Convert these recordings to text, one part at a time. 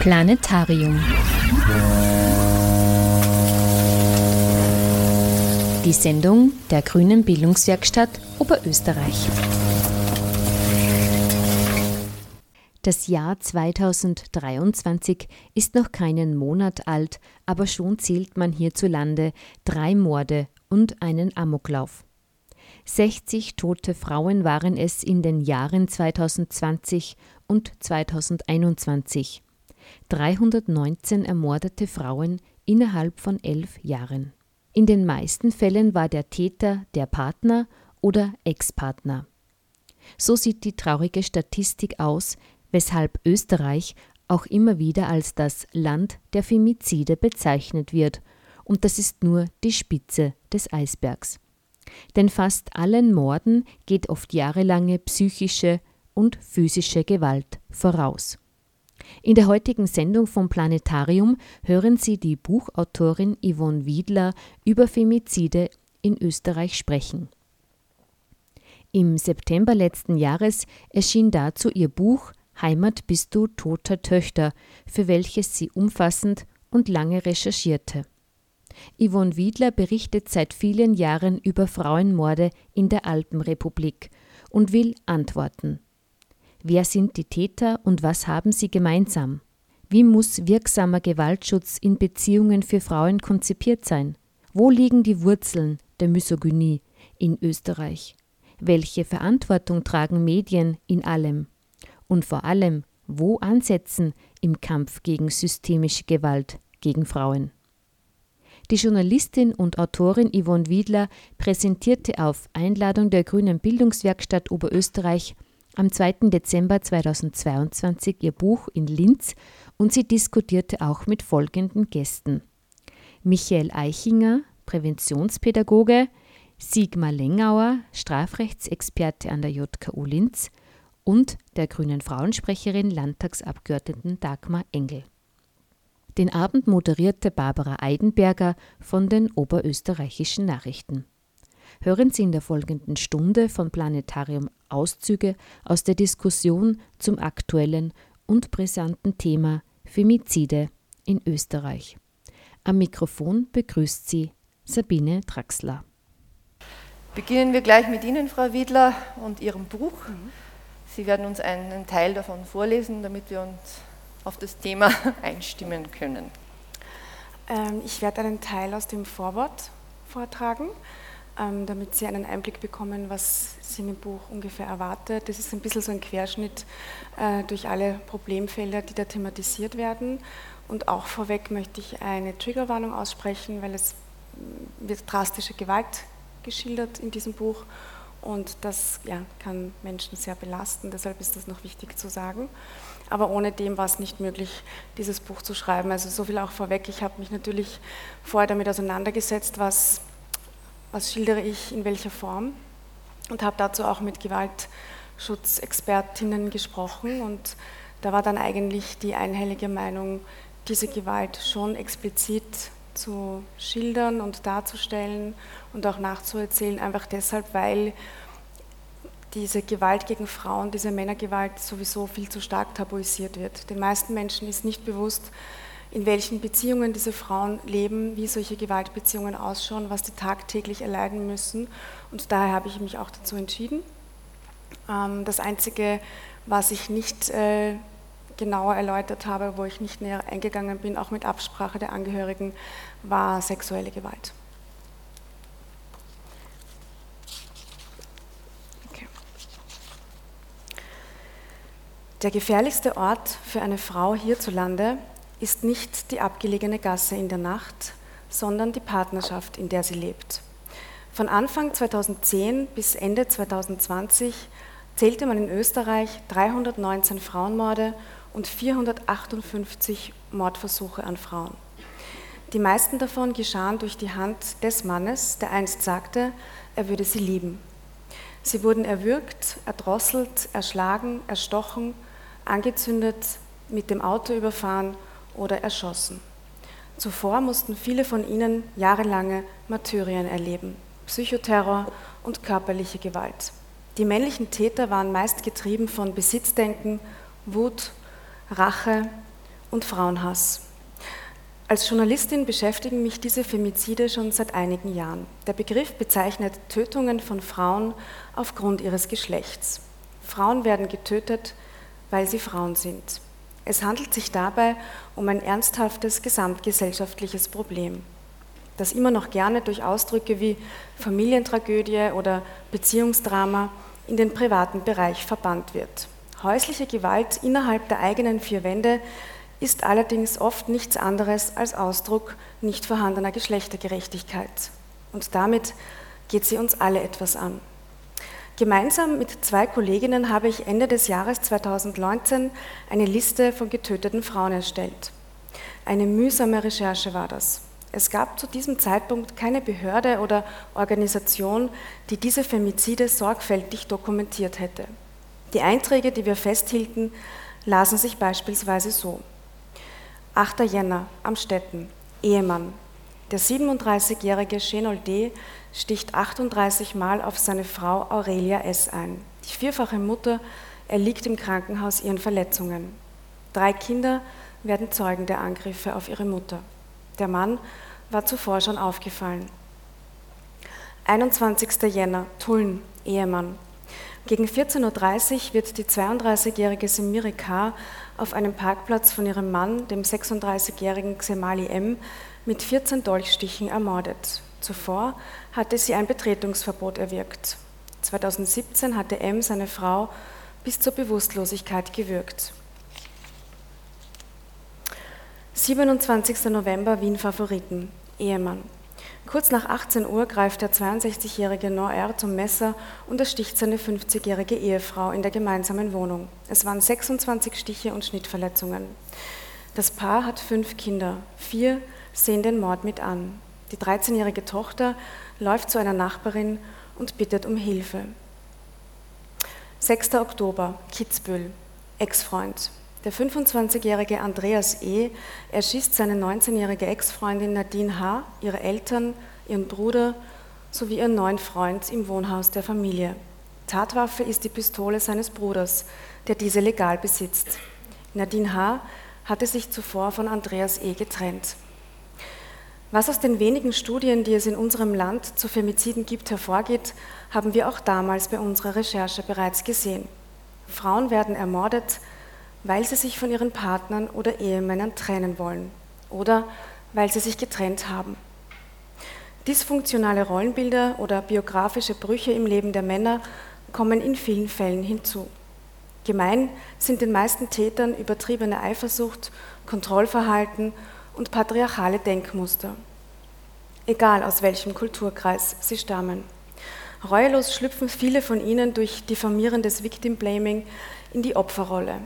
Planetarium. Die Sendung der Grünen Bildungswerkstatt Oberösterreich. Das Jahr 2023 ist noch keinen Monat alt, aber schon zählt man hierzulande drei Morde und einen Amoklauf. 60 tote Frauen waren es in den Jahren 2020 und 2021. 319 ermordete Frauen innerhalb von elf Jahren. In den meisten Fällen war der Täter der Partner oder Ex-Partner. So sieht die traurige Statistik aus, weshalb Österreich auch immer wieder als das Land der Femizide bezeichnet wird, und das ist nur die Spitze des Eisbergs. Denn fast allen Morden geht oft jahrelange psychische und physische Gewalt voraus. In der heutigen Sendung vom Planetarium hören Sie die Buchautorin Yvonne Wiedler über Femizide in Österreich sprechen. Im September letzten Jahres erschien dazu ihr Buch Heimat bist du toter Töchter, für welches sie umfassend und lange recherchierte. Yvonne Wiedler berichtet seit vielen Jahren über Frauenmorde in der Alpenrepublik und will antworten. Wer sind die Täter und was haben sie gemeinsam? Wie muss wirksamer Gewaltschutz in Beziehungen für Frauen konzipiert sein? Wo liegen die Wurzeln der Misogynie in Österreich? Welche Verantwortung tragen Medien in allem? Und vor allem, wo ansetzen im Kampf gegen systemische Gewalt gegen Frauen? Die Journalistin und Autorin Yvonne Wiedler präsentierte auf Einladung der Grünen Bildungswerkstatt Oberösterreich am 2. Dezember 2022 ihr Buch in Linz und sie diskutierte auch mit folgenden Gästen. Michael Eichinger, Präventionspädagoge, Sigmar Lengauer, Strafrechtsexperte an der JKU Linz und der grünen Frauensprecherin Landtagsabgeordneten Dagmar Engel. Den Abend moderierte Barbara Eidenberger von den Oberösterreichischen Nachrichten. Hören Sie in der folgenden Stunde von Planetarium Auszüge aus der Diskussion zum aktuellen und brisanten Thema Femizide in Österreich. Am Mikrofon begrüßt Sie Sabine Traxler. Beginnen wir gleich mit Ihnen, Frau Wiedler, und Ihrem Buch. Mhm. Sie werden uns einen Teil davon vorlesen, damit wir uns auf das Thema einstimmen können. Ähm, ich werde einen Teil aus dem Vorwort vortragen, damit Sie einen Einblick bekommen, was Sie im Buch ungefähr erwartet. Das ist ein bisschen so ein Querschnitt äh, durch alle Problemfelder, die da thematisiert werden. Und auch vorweg möchte ich eine Triggerwarnung aussprechen, weil es wird drastische Gewalt geschildert in diesem Buch und das ja, kann Menschen sehr belasten, deshalb ist das noch wichtig zu sagen. Aber ohne dem war es nicht möglich, dieses Buch zu schreiben. Also so viel auch vorweg. Ich habe mich natürlich vorher damit auseinandergesetzt, was, was schildere ich in welcher Form und habe dazu auch mit Gewaltschutzexpertinnen gesprochen. Und da war dann eigentlich die einhellige Meinung, diese Gewalt schon explizit zu schildern und darzustellen und auch nachzuerzählen, einfach deshalb, weil diese Gewalt gegen Frauen, diese Männergewalt sowieso viel zu stark tabuisiert wird. Den meisten Menschen ist nicht bewusst, in welchen Beziehungen diese Frauen leben, wie solche Gewaltbeziehungen ausschauen, was die tagtäglich erleiden müssen. Und daher habe ich mich auch dazu entschieden. Ähm, das Einzige, was ich nicht äh, genauer erläutert habe, wo ich nicht näher eingegangen bin, auch mit Absprache der Angehörigen, war sexuelle Gewalt. Der gefährlichste Ort für eine Frau hierzulande ist nicht die abgelegene Gasse in der Nacht, sondern die Partnerschaft, in der sie lebt. Von Anfang 2010 bis Ende 2020 zählte man in Österreich 319 Frauenmorde und 458 Mordversuche an Frauen. Die meisten davon geschahen durch die Hand des Mannes, der einst sagte, er würde sie lieben. Sie wurden erwürgt, erdrosselt, erschlagen, erstochen, angezündet, mit dem Auto überfahren oder erschossen. Zuvor mussten viele von ihnen jahrelange Martyrien erleben, Psychoterror und körperliche Gewalt. Die männlichen Täter waren meist getrieben von Besitzdenken, Wut, Rache und Frauenhass. Als Journalistin beschäftigen mich diese Femizide schon seit einigen Jahren. Der Begriff bezeichnet Tötungen von Frauen aufgrund ihres Geschlechts. Frauen werden getötet, weil sie Frauen sind. Es handelt sich dabei um ein ernsthaftes gesamtgesellschaftliches Problem, das immer noch gerne durch Ausdrücke wie Familientragödie oder Beziehungsdrama in den privaten Bereich verbannt wird. Häusliche Gewalt innerhalb der eigenen vier Wände ist allerdings oft nichts anderes als Ausdruck nicht vorhandener Geschlechtergerechtigkeit. Und damit geht sie uns alle etwas an. Gemeinsam mit zwei Kolleginnen habe ich Ende des Jahres 2019 eine Liste von getöteten Frauen erstellt. Eine mühsame Recherche war das. Es gab zu diesem Zeitpunkt keine Behörde oder Organisation, die diese Femizide sorgfältig dokumentiert hätte. Die Einträge, die wir festhielten, lasen sich beispielsweise so. 8. Jänner, Amstetten, Ehemann. Der 37-jährige Chenol D. sticht 38 Mal auf seine Frau Aurelia S. ein. Die vierfache Mutter erliegt im Krankenhaus ihren Verletzungen. Drei Kinder werden Zeugen der Angriffe auf ihre Mutter. Der Mann war zuvor schon aufgefallen. 21. Jänner, Tulln, Ehemann. Gegen 14.30 Uhr wird die 32-jährige Semire K. auf einem Parkplatz von ihrem Mann, dem 36-jährigen Xemali M., mit 14 Dolchstichen ermordet. Zuvor hatte sie ein Betretungsverbot erwirkt. 2017 hatte M. seine Frau bis zur Bewusstlosigkeit gewürgt. 27. November Wien Favoriten, Ehemann. Kurz nach 18 Uhr greift der 62-jährige Noir zum Messer und ersticht seine 50-jährige Ehefrau in der gemeinsamen Wohnung. Es waren 26 Stiche und Schnittverletzungen. Das Paar hat fünf Kinder. Vier sehen den Mord mit an. Die 13-jährige Tochter läuft zu einer Nachbarin und bittet um Hilfe. 6. Oktober, Kitzbühel, Ex-Freund. Der 25-jährige Andreas E. erschießt seine 19-jährige Ex-Freundin Nadine H., ihre Eltern, ihren Bruder sowie ihren neuen Freund im Wohnhaus der Familie. Tatwaffe ist die Pistole seines Bruders, der diese legal besitzt. Nadine H. hatte sich zuvor von Andreas E. getrennt. Was aus den wenigen Studien, die es in unserem Land zu Femiziden gibt, hervorgeht, haben wir auch damals bei unserer Recherche bereits gesehen. Frauen werden ermordet, weil sie sich von ihren Partnern oder Ehemännern trennen wollen oder weil sie sich getrennt haben. Dysfunktionale Rollenbilder oder biografische Brüche im Leben der Männer kommen in vielen Fällen hinzu. Gemein sind den meisten Tätern übertriebene Eifersucht, Kontrollverhalten und patriarchale Denkmuster, egal aus welchem Kulturkreis sie stammen. Reuelos schlüpfen viele von ihnen durch diffamierendes Victim Blaming in die Opferrolle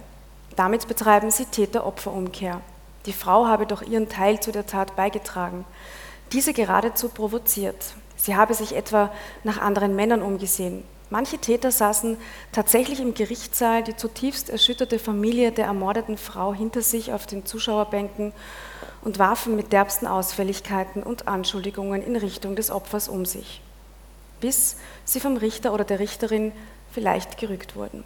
damit betreiben sie Täter-Opfer-Umkehr. Die Frau habe doch ihren Teil zu der Tat beigetragen, diese geradezu provoziert. Sie habe sich etwa nach anderen Männern umgesehen. Manche Täter saßen tatsächlich im Gerichtssaal die zutiefst erschütterte Familie der ermordeten Frau hinter sich auf den Zuschauerbänken und warfen mit derbsten Ausfälligkeiten und Anschuldigungen in Richtung des Opfers um sich, bis sie vom Richter oder der Richterin vielleicht gerügt wurden.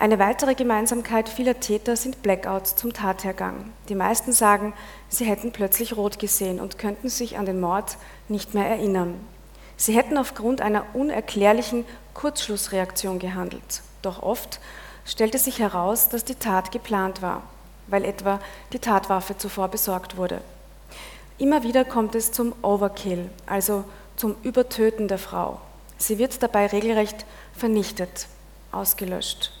Eine weitere Gemeinsamkeit vieler Täter sind Blackouts zum Tathergang. Die meisten sagen, sie hätten plötzlich rot gesehen und könnten sich an den Mord nicht mehr erinnern. Sie hätten aufgrund einer unerklärlichen Kurzschlussreaktion gehandelt. Doch oft stellte sich heraus, dass die Tat geplant war, weil etwa die Tatwaffe zuvor besorgt wurde. Immer wieder kommt es zum Overkill, also zum Übertöten der Frau. Sie wird dabei regelrecht vernichtet, ausgelöscht.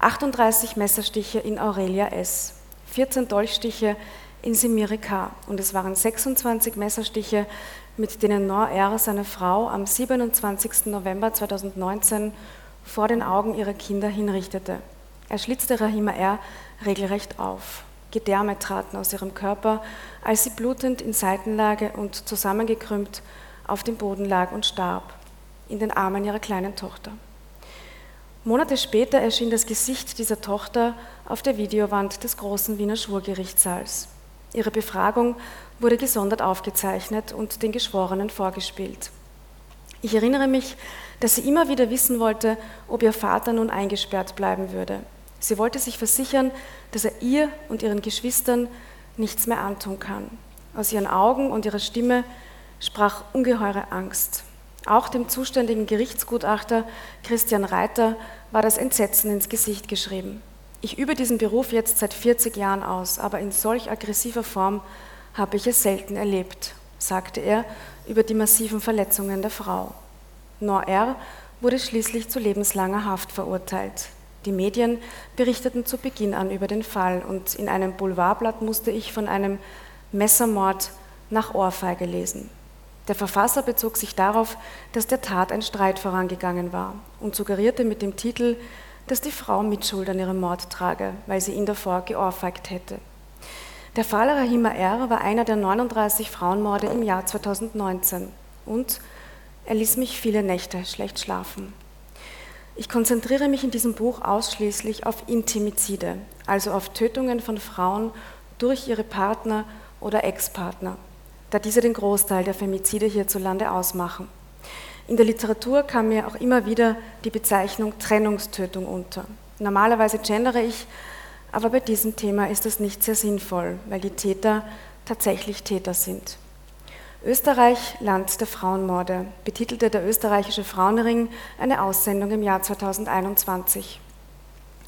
38 Messerstiche in Aurelia S., 14 Dolchstiche in Semire K. und es waren 26 Messerstiche, mit denen Nor R. seine Frau am 27. November 2019 vor den Augen ihrer Kinder hinrichtete. Er schlitzte Rahima R. regelrecht auf. Gedärme traten aus ihrem Körper, als sie blutend in Seitenlage und zusammengekrümmt auf dem Boden lag und starb, in den Armen ihrer kleinen Tochter. Monate später erschien das Gesicht dieser Tochter auf der Videowand des großen Wiener Schwurgerichtssaals. Ihre Befragung wurde gesondert aufgezeichnet und den Geschworenen vorgespielt. Ich erinnere mich, dass sie immer wieder wissen wollte, ob ihr Vater nun eingesperrt bleiben würde. Sie wollte sich versichern, dass er ihr und ihren Geschwistern nichts mehr antun kann. Aus ihren Augen und ihrer Stimme sprach ungeheure Angst. Auch dem zuständigen Gerichtsgutachter Christian Reiter war das Entsetzen ins Gesicht geschrieben. Ich übe diesen Beruf jetzt seit 40 Jahren aus, aber in solch aggressiver Form habe ich es selten erlebt, sagte er über die massiven Verletzungen der Frau. Nor R. wurde schließlich zu lebenslanger Haft verurteilt. Die Medien berichteten zu Beginn an über den Fall und in einem Boulevardblatt musste ich von einem Messermord nach Ohrfeige lesen. Der Verfasser bezog sich darauf, dass der Tat ein Streit vorangegangen war und suggerierte mit dem Titel, dass die Frau Mitschuld an ihrem Mord trage, weil sie ihn davor geohrfeigt hätte. Der Fall Rahima R. war einer der 39 Frauenmorde im Jahr 2019 und er ließ mich viele Nächte schlecht schlafen. Ich konzentriere mich in diesem Buch ausschließlich auf Intimizide, also auf Tötungen von Frauen durch ihre Partner oder Ex-Partner, da diese den Großteil der Femizide hierzulande ausmachen. In der Literatur kam mir auch immer wieder die Bezeichnung Trennungstötung unter. Normalerweise gendere ich, aber bei diesem Thema ist das nicht sehr sinnvoll, weil die Täter tatsächlich Täter sind. Österreich, Land der Frauenmorde, betitelte der österreichische Frauenring eine Aussendung im Jahr 2021.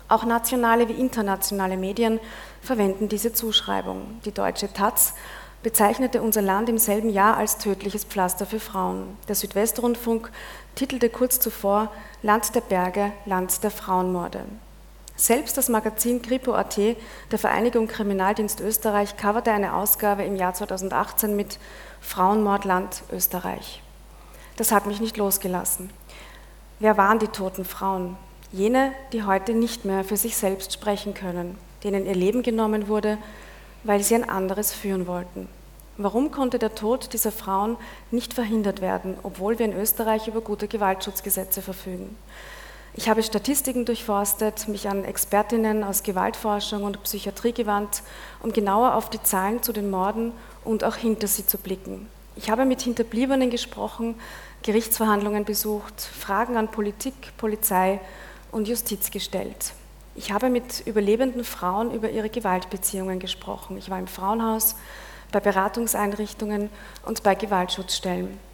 Auch nationale wie internationale Medien verwenden diese Zuschreibung. Die deutsche Taz bezeichnete unser Land im selben Jahr als tödliches Pflaster für Frauen. Der Südwestrundfunk titelte kurz zuvor Land der Berge, Land der Frauenmorde. Selbst das Magazin Kripo.at der Vereinigung Kriminaldienst Österreich coverte eine Ausgabe im Jahr 2018 mit Frauenmordland Österreich. Das hat mich nicht losgelassen. Wer waren die toten Frauen? Jene, die heute nicht mehr für sich selbst sprechen können, denen ihr Leben genommen wurde, weil sie ein anderes führen wollten. Warum konnte der Tod dieser Frauen nicht verhindert werden, obwohl wir in Österreich über gute Gewaltschutzgesetze verfügen? Ich habe Statistiken durchforstet, mich an Expertinnen aus Gewaltforschung und Psychiatrie gewandt, um genauer auf die Zahlen zu den Morden und auch hinter sie zu blicken. Ich habe mit Hinterbliebenen gesprochen, Gerichtsverhandlungen besucht, Fragen an Politik, Polizei und Justiz gestellt. Ich habe mit überlebenden Frauen über ihre Gewaltbeziehungen gesprochen. Ich war im Frauenhaus, bei Beratungseinrichtungen und bei Gewaltschutzstellen.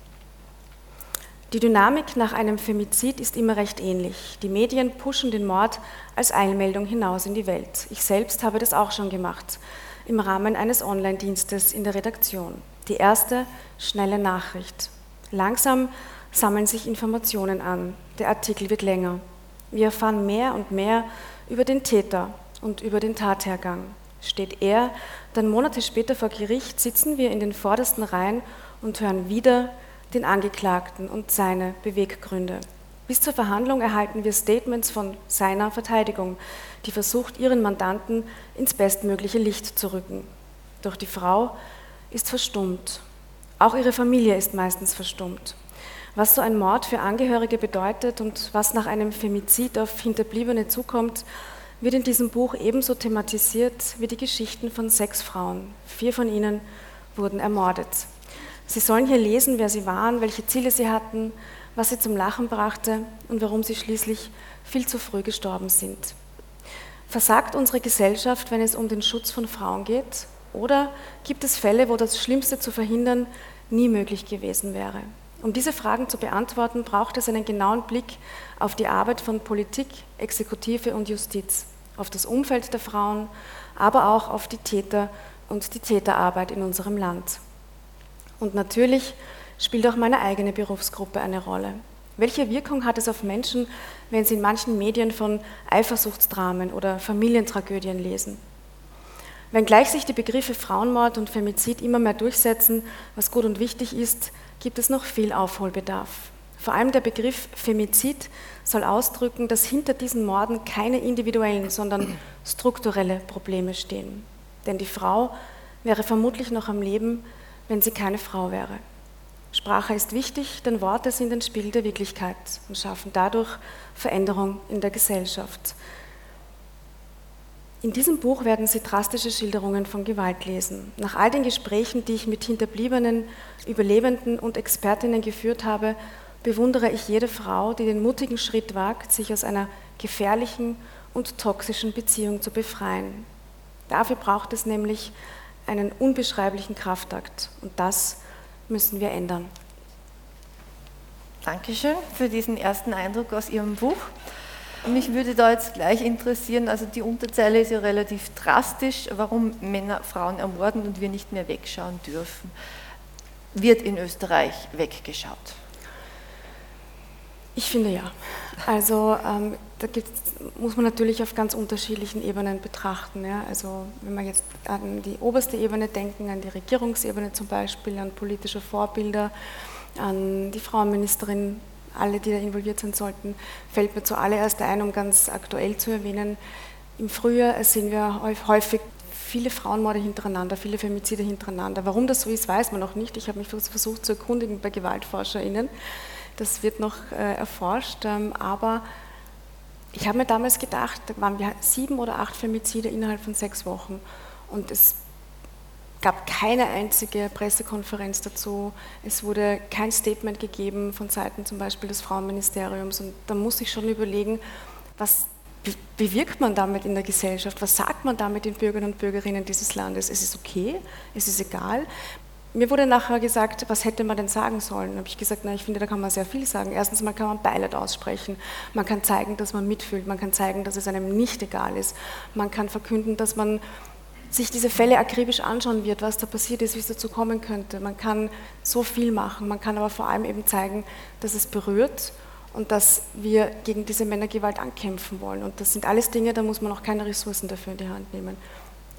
Die Dynamik nach einem Femizid ist immer recht ähnlich. Die Medien pushen den Mord als Eilmeldung hinaus in die Welt. Ich selbst habe das auch schon gemacht, im Rahmen eines Online-Dienstes in der Redaktion. Die erste schnelle Nachricht. Langsam sammeln sich Informationen an. Der Artikel wird länger. Wir erfahren mehr und mehr über den Täter und über den Tathergang. Steht er dann Monate später vor Gericht, sitzen wir in den vordersten Reihen und hören wieder den Angeklagten und seine Beweggründe. Bis zur Verhandlung erhalten wir Statements von seiner Verteidigung, die versucht, ihren Mandanten ins bestmögliche Licht zu rücken. Doch die Frau ist verstummt. Auch ihre Familie ist meistens verstummt. Was so ein Mord für Angehörige bedeutet und was nach einem Femizid auf Hinterbliebene zukommt, wird in diesem Buch ebenso thematisiert wie die Geschichten von sechs Frauen. Vier von ihnen wurden ermordet. Sie sollen hier lesen, wer sie waren, welche Ziele sie hatten, was sie zum Lachen brachte und warum sie schließlich viel zu früh gestorben sind. Versagt unsere Gesellschaft, wenn es um den Schutz von Frauen geht? Oder gibt es Fälle, wo das Schlimmste zu verhindern nie möglich gewesen wäre? Um diese Fragen zu beantworten, braucht es einen genauen Blick auf die Arbeit von Politik, Exekutive und Justiz, auf das Umfeld der Frauen, aber auch auf die Täter und die Täterarbeit in unserem Land. Und natürlich spielt auch meine eigene Berufsgruppe eine Rolle. Welche Wirkung hat es auf Menschen, wenn sie in manchen Medien von Eifersuchtsdramen oder Familientragödien lesen? Wenngleich sich die Begriffe Frauenmord und Femizid immer mehr durchsetzen, was gut und wichtig ist, gibt es noch viel Aufholbedarf. Vor allem der Begriff Femizid soll ausdrücken, dass hinter diesen Morden keine individuellen, sondern strukturelle Probleme stehen. Denn die Frau wäre vermutlich noch am Leben, wenn sie keine Frau wäre. Sprache ist wichtig, denn Worte sind ein Spiel der Wirklichkeit und schaffen dadurch Veränderung in der Gesellschaft. In diesem Buch werden Sie drastische Schilderungen von Gewalt lesen. Nach all den Gesprächen, die ich mit Hinterbliebenen, Überlebenden und Expertinnen geführt habe, bewundere ich jede Frau, die den mutigen Schritt wagt, sich aus einer gefährlichen und toxischen Beziehung zu befreien. Dafür braucht es nämlich einen unbeschreiblichen Kraftakt und das müssen wir ändern. Dankeschön für diesen ersten Eindruck aus Ihrem Buch. Mich würde da jetzt gleich interessieren, also die Unterzeile ist ja relativ drastisch, warum Männer Frauen ermorden und wir nicht mehr wegschauen dürfen. Wird in Österreich weggeschaut? Ich finde ja. Also ähm, da muss man natürlich auf ganz unterschiedlichen Ebenen betrachten. Ja? Also wenn wir jetzt an die oberste Ebene denken, an die Regierungsebene zum Beispiel, an politische Vorbilder, an die Frauenministerin, alle, die da involviert sein sollten, fällt mir zuallererst ein, um ganz aktuell zu erwähnen. Im Frühjahr sehen wir häufig viele Frauenmorde hintereinander, viele Femizide hintereinander. Warum das so ist, weiß man noch nicht. Ich habe mich versucht zu erkundigen bei GewaltforscherInnen. Das wird noch äh, erforscht. Ähm, aber ich habe mir damals gedacht, da waren wir sieben oder acht Femizide innerhalb von sechs Wochen. Und es gab keine einzige Pressekonferenz dazu. Es wurde kein Statement gegeben von Seiten zum Beispiel des Frauenministeriums. Und da muss ich schon überlegen, was bewirkt man damit in der Gesellschaft? Was sagt man damit den Bürgern und Bürgerinnen dieses Landes? Es ist okay, es ist egal. Mir wurde nachher gesagt, was hätte man denn sagen sollen? Da habe ich gesagt, na, ich finde, da kann man sehr viel sagen. Erstens mal kann man Beileid aussprechen. Man kann zeigen, dass man mitfühlt. Man kann zeigen, dass es einem nicht egal ist. Man kann verkünden, dass man sich diese Fälle akribisch anschauen wird, was da passiert ist, wie es dazu kommen könnte. Man kann so viel machen. Man kann aber vor allem eben zeigen, dass es berührt und dass wir gegen diese Männergewalt ankämpfen wollen. Und das sind alles Dinge, da muss man auch keine Ressourcen dafür in die Hand nehmen.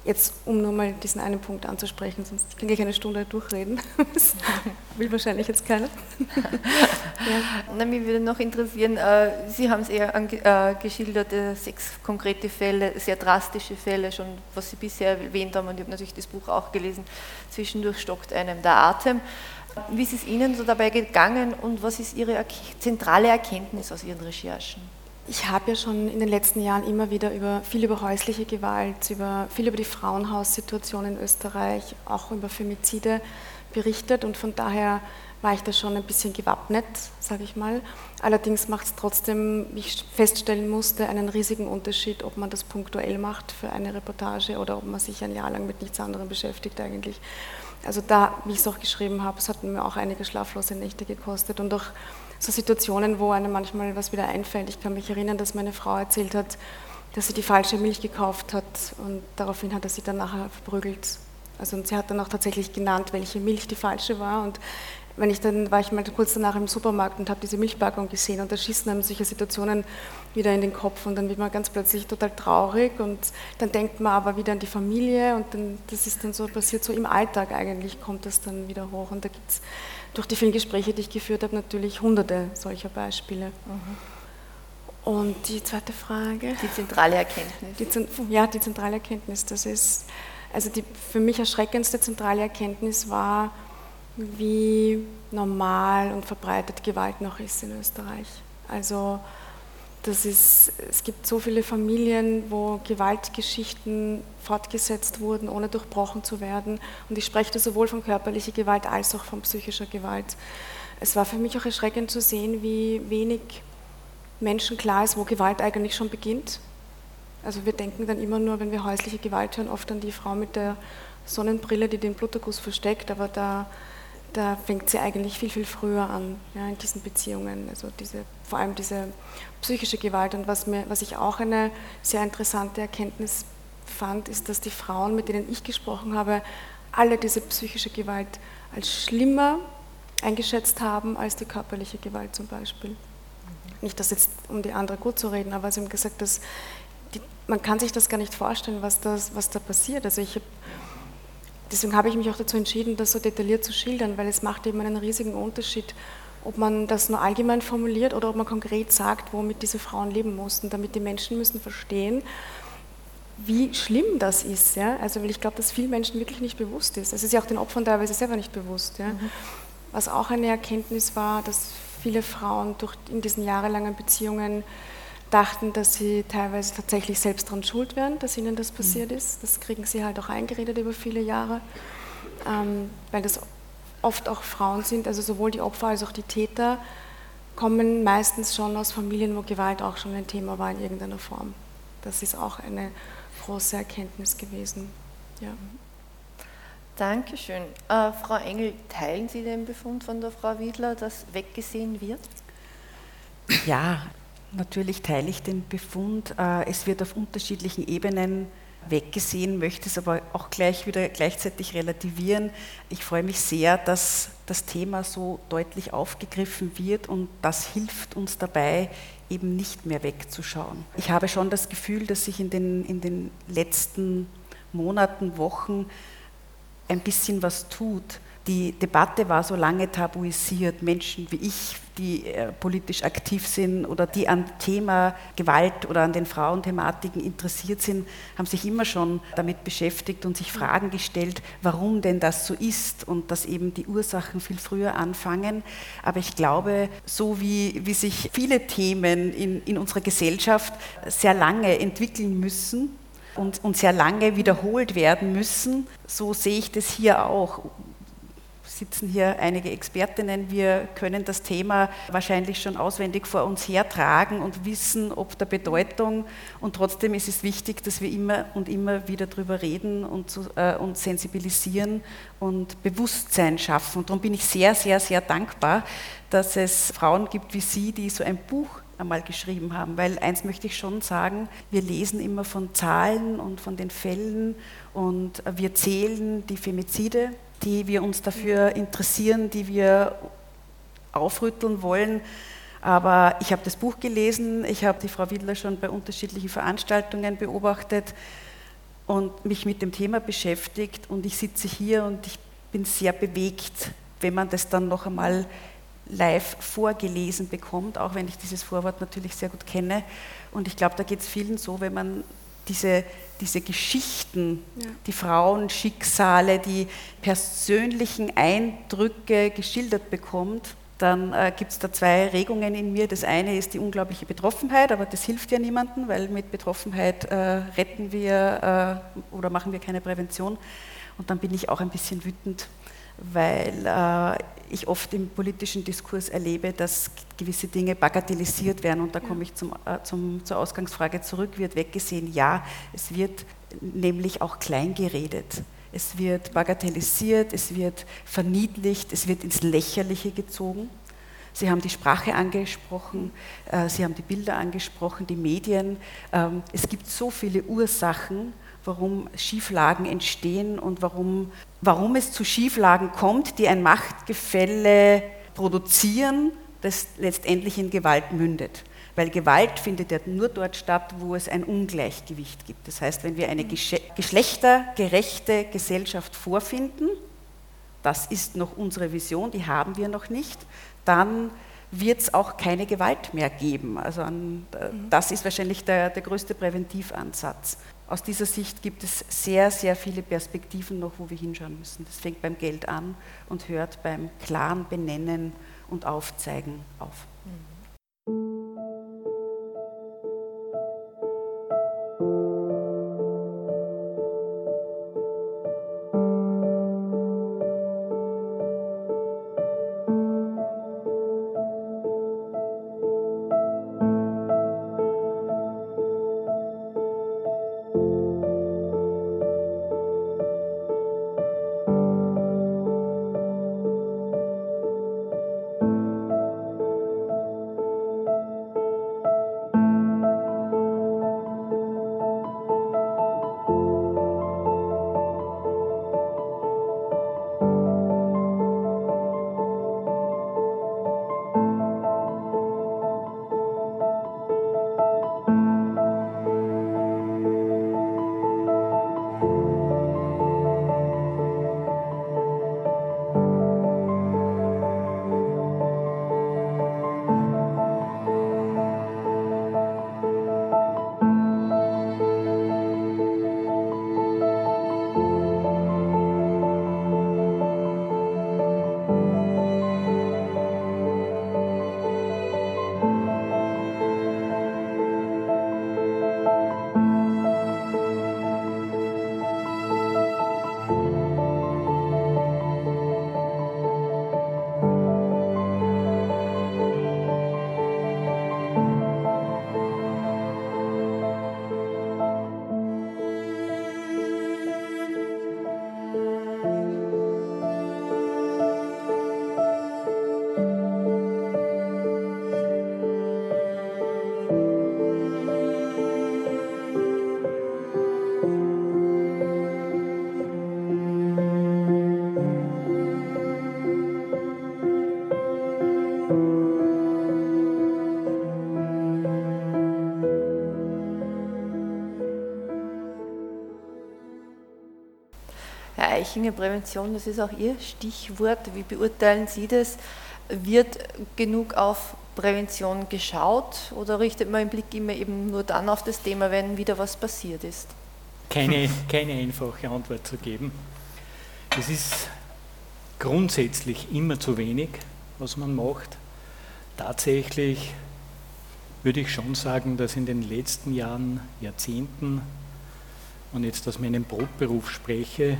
Jetzt, um nur mal diesen einen Punkt anzusprechen, sonst kann ich eine Stunde durchreden. Das will wahrscheinlich jetzt keiner. ja. Na, mich würde noch interessieren, äh, Sie haben es eher äh, geschildert, äh, sechs konkrete Fälle, sehr drastische Fälle, schon was Sie bisher erwähnt haben, und ich habe natürlich das Buch auch gelesen, zwischendurch stockt einem der Atem. Wie ist es Ihnen so dabei gegangen und was ist Ihre zentrale Erkenntnis aus Ihren Recherchen? Ich habe ja schon in den letzten Jahren immer wieder über viel über häusliche Gewalt, über viel über die Frauenhaussituation in Österreich, auch über Femizide berichtet und von daher war ich da schon ein bisschen gewappnet, sage ich mal. Allerdings macht es trotzdem, wie ich feststellen musste, einen riesigen Unterschied, ob man das punktuell macht für eine Reportage oder ob man sich ein Jahr lang mit nichts anderem beschäftigt eigentlich. Also da, wie ich es auch geschrieben habe, es hat mir auch einige schlaflose Nächte gekostet und auch so Situationen, wo einem manchmal was wieder einfällt. Ich kann mich erinnern, dass meine Frau erzählt hat, dass sie die falsche Milch gekauft hat und daraufhin hat er sie dann nachher verprügelt. Also und sie hat dann auch tatsächlich genannt, welche Milch die falsche war und wenn ich dann war ich mal kurz danach im Supermarkt und habe diese Milchpackung gesehen und da schießen einem solche Situationen wieder in den Kopf und dann wird man ganz plötzlich total traurig und dann denkt man aber wieder an die Familie und dann das ist dann so passiert so im Alltag eigentlich kommt das dann wieder hoch und da gibt es durch die vielen Gespräche, die ich geführt habe, natürlich hunderte solcher Beispiele. Mhm. Und die zweite Frage? Die zentrale Erkenntnis. Die, ja, die zentrale Erkenntnis. Das ist, also die für mich erschreckendste zentrale Erkenntnis war, wie normal und verbreitet Gewalt noch ist in Österreich. Also das ist, es gibt so viele Familien, wo Gewaltgeschichten fortgesetzt wurden, ohne durchbrochen zu werden. Und ich spreche da sowohl von körperlicher Gewalt als auch von psychischer Gewalt. Es war für mich auch erschreckend zu sehen, wie wenig Menschen klar ist, wo Gewalt eigentlich schon beginnt. Also wir denken dann immer nur, wenn wir häusliche Gewalt hören, oft an die Frau mit der Sonnenbrille, die den Bluterguss versteckt, aber da da fängt sie eigentlich viel, viel früher an, ja, in diesen Beziehungen. Also diese, vor allem diese psychische Gewalt. Und was, mir, was ich auch eine sehr interessante Erkenntnis fand, ist, dass die Frauen, mit denen ich gesprochen habe, alle diese psychische Gewalt als schlimmer eingeschätzt haben als die körperliche Gewalt zum Beispiel. Nicht, dass jetzt um die andere gut zu reden, aber sie haben gesagt, dass die, man kann sich das gar nicht vorstellen, was, das, was da passiert. Also ich habe deswegen habe ich mich auch dazu entschieden, das so detailliert zu schildern, weil es macht eben einen riesigen Unterschied, ob man das nur allgemein formuliert oder ob man konkret sagt, womit diese Frauen leben mussten, damit die Menschen müssen verstehen, wie schlimm das ist. Ja? Also, weil ich glaube, dass vielen Menschen wirklich nicht bewusst ist. Es ist ja auch den Opfern teilweise selber nicht bewusst. Ja? Mhm. Was auch eine Erkenntnis war, dass viele Frauen durch, in diesen jahrelangen Beziehungen dachten, dass sie teilweise tatsächlich selbst daran schuld wären, dass ihnen das passiert ist. Das kriegen sie halt auch eingeredet über viele Jahre, ähm, weil das oft auch Frauen sind, also sowohl die Opfer als auch die Täter kommen meistens schon aus Familien, wo Gewalt auch schon ein Thema war in irgendeiner Form. das ist auch eine große Erkenntnis gewesen. Ja. Dankeschön. Äh, Frau Engel, teilen Sie den Befund von der Frau Wiedler, dass weggesehen wird? Ja, natürlich teile ich den Befund. Äh, es wird auf unterschiedlichen Ebenen weggesehen, möchte es aber auch gleich wieder gleichzeitig relativieren. Ich freue mich sehr, dass das Thema so deutlich aufgegriffen wird und das hilft uns dabei, eben nicht mehr wegzuschauen. Ich habe schon das Gefühl, dass sich in den, in den letzten Monaten, Wochen ein bisschen was tut die Debatte war so lange tabuisiert. Menschen wie ich, die äh, politisch aktiv sind oder die an Thema Gewalt oder an den Frauenthematiken interessiert sind, haben sich immer schon damit beschäftigt und sich Fragen gestellt, warum denn das so ist und dass eben die Ursachen viel früher anfangen. Aber ich glaube, so wie, wie sich viele Themen in, in unserer Gesellschaft sehr lange entwickeln müssen, und, und sehr lange wiederholt werden müssen, so sehe ich das hier auch sitzen hier einige Expertinnen. Wir können das Thema wahrscheinlich schon auswendig vor uns hertragen und wissen, ob der Bedeutung. Und trotzdem ist es wichtig, dass wir immer und immer wieder darüber reden und, zu, äh, und sensibilisieren und Bewusstsein schaffen. Und darum bin ich sehr, sehr, sehr dankbar, dass es Frauen gibt wie Sie, die so ein Buch einmal geschrieben haben. Weil eins möchte ich schon sagen, wir lesen immer von Zahlen und von den Fällen und wir zählen die Femizide, die wir uns dafür interessieren, die wir aufrütteln wollen. Aber ich habe das Buch gelesen, ich habe die Frau Wiedler schon bei unterschiedlichen Veranstaltungen beobachtet und mich mit dem Thema beschäftigt und ich sitze hier und ich bin sehr bewegt, wenn man das dann noch einmal live vorgelesen bekommt, auch wenn ich dieses Vorwort natürlich sehr gut kenne. Und ich glaube, da geht es vielen so, wenn man diese, diese Geschichten, ja. die Frauenschicksale, die persönlichen Eindrücke geschildert bekommt, dann äh, gibt es da zwei Regungen in mir. Das eine ist die unglaubliche Betroffenheit, aber das hilft ja niemandem, weil mit Betroffenheit äh, retten wir äh, oder machen wir keine Prävention. Und dann bin ich auch ein bisschen wütend, weil äh, ich oft im politischen Diskurs erlebe, dass gewisse Dinge bagatellisiert werden. Und da komme ich zum, äh, zum, zur Ausgangsfrage zurück, wird weggesehen, ja, es wird nämlich auch klein geredet. Es wird bagatellisiert, es wird verniedlicht, es wird ins Lächerliche gezogen. Sie haben die Sprache angesprochen, äh, Sie haben die Bilder angesprochen, die Medien. Ähm, es gibt so viele Ursachen, warum Schieflagen entstehen und warum, warum es zu Schieflagen kommt, die ein Machtgefälle produzieren, das letztendlich in Gewalt mündet. Weil Gewalt findet ja nur dort statt, wo es ein Ungleichgewicht gibt. Das heißt, wenn wir eine geschlechtergerechte Gesellschaft vorfinden, das ist noch unsere Vision, die haben wir noch nicht, dann wird es auch keine Gewalt mehr geben. Also an, äh, das ist wahrscheinlich der, der größte Präventivansatz aus dieser Sicht gibt es sehr, sehr viele Perspektiven noch, wo wir hinschauen müssen. Das fängt beim Geld an und hört beim klaren Benennen und Aufzeigen auf. Herr Eichinger, Prävention, das ist auch Ihr Stichwort. Wie beurteilen Sie das? Wird genug auf Prävention geschaut oder richtet man den Blick immer eben nur dann auf das Thema, wenn wieder was passiert ist? Keine, keine einfache Antwort zu geben. Es ist grundsätzlich immer zu wenig, was man macht. Tatsächlich würde ich schon sagen, dass in den letzten Jahren, Jahrzehnten, und jetzt aus meinem Brotberuf spreche,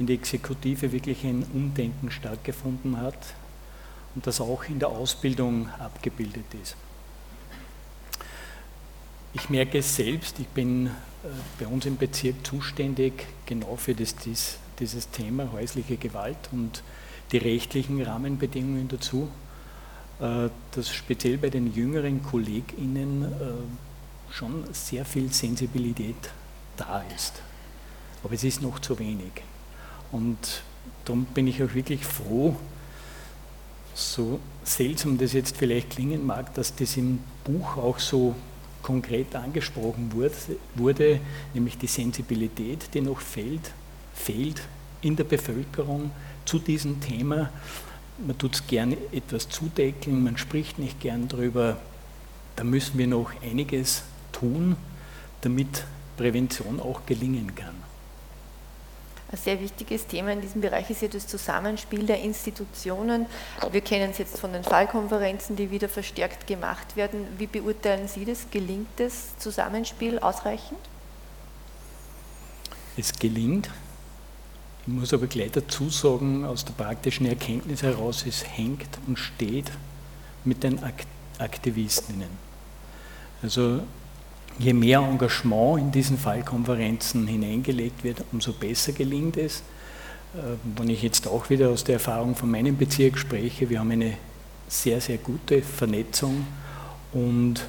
in der Exekutive wirklich ein Umdenken stattgefunden hat und das auch in der Ausbildung abgebildet ist. Ich merke es selbst, ich bin äh, bei uns im Bezirk zuständig genau für das, dies, dieses Thema häusliche Gewalt und die rechtlichen Rahmenbedingungen dazu, äh, dass speziell bei den jüngeren KollegInnen äh, schon sehr viel Sensibilität da ist. Aber es ist noch zu wenig. Und darum bin ich auch wirklich froh, so seltsam das jetzt vielleicht klingen mag, dass das im Buch auch so konkret angesprochen wurde, nämlich die Sensibilität, die noch fehlt, fehlt in der Bevölkerung zu diesem Thema. Man tut es gerne etwas zudecken, man spricht nicht gern darüber. Da müssen wir noch einiges tun, damit Prävention auch gelingen kann. Ein sehr wichtiges Thema in diesem Bereich ist ja das Zusammenspiel der Institutionen. Wir kennen es jetzt von den Fallkonferenzen, die wieder verstärkt gemacht werden. Wie beurteilen Sie das? Gelingt das Zusammenspiel ausreichend? Es gelingt. Ich muss aber gleich dazu sagen, aus der praktischen Erkenntnis heraus, es hängt und steht mit den Aktivistinnen. Also je mehr Engagement in diesen Fallkonferenzen hineingelegt wird, umso besser gelingt es. Äh, wenn ich jetzt auch wieder aus der Erfahrung von meinem Bezirk spreche, wir haben eine sehr, sehr gute Vernetzung und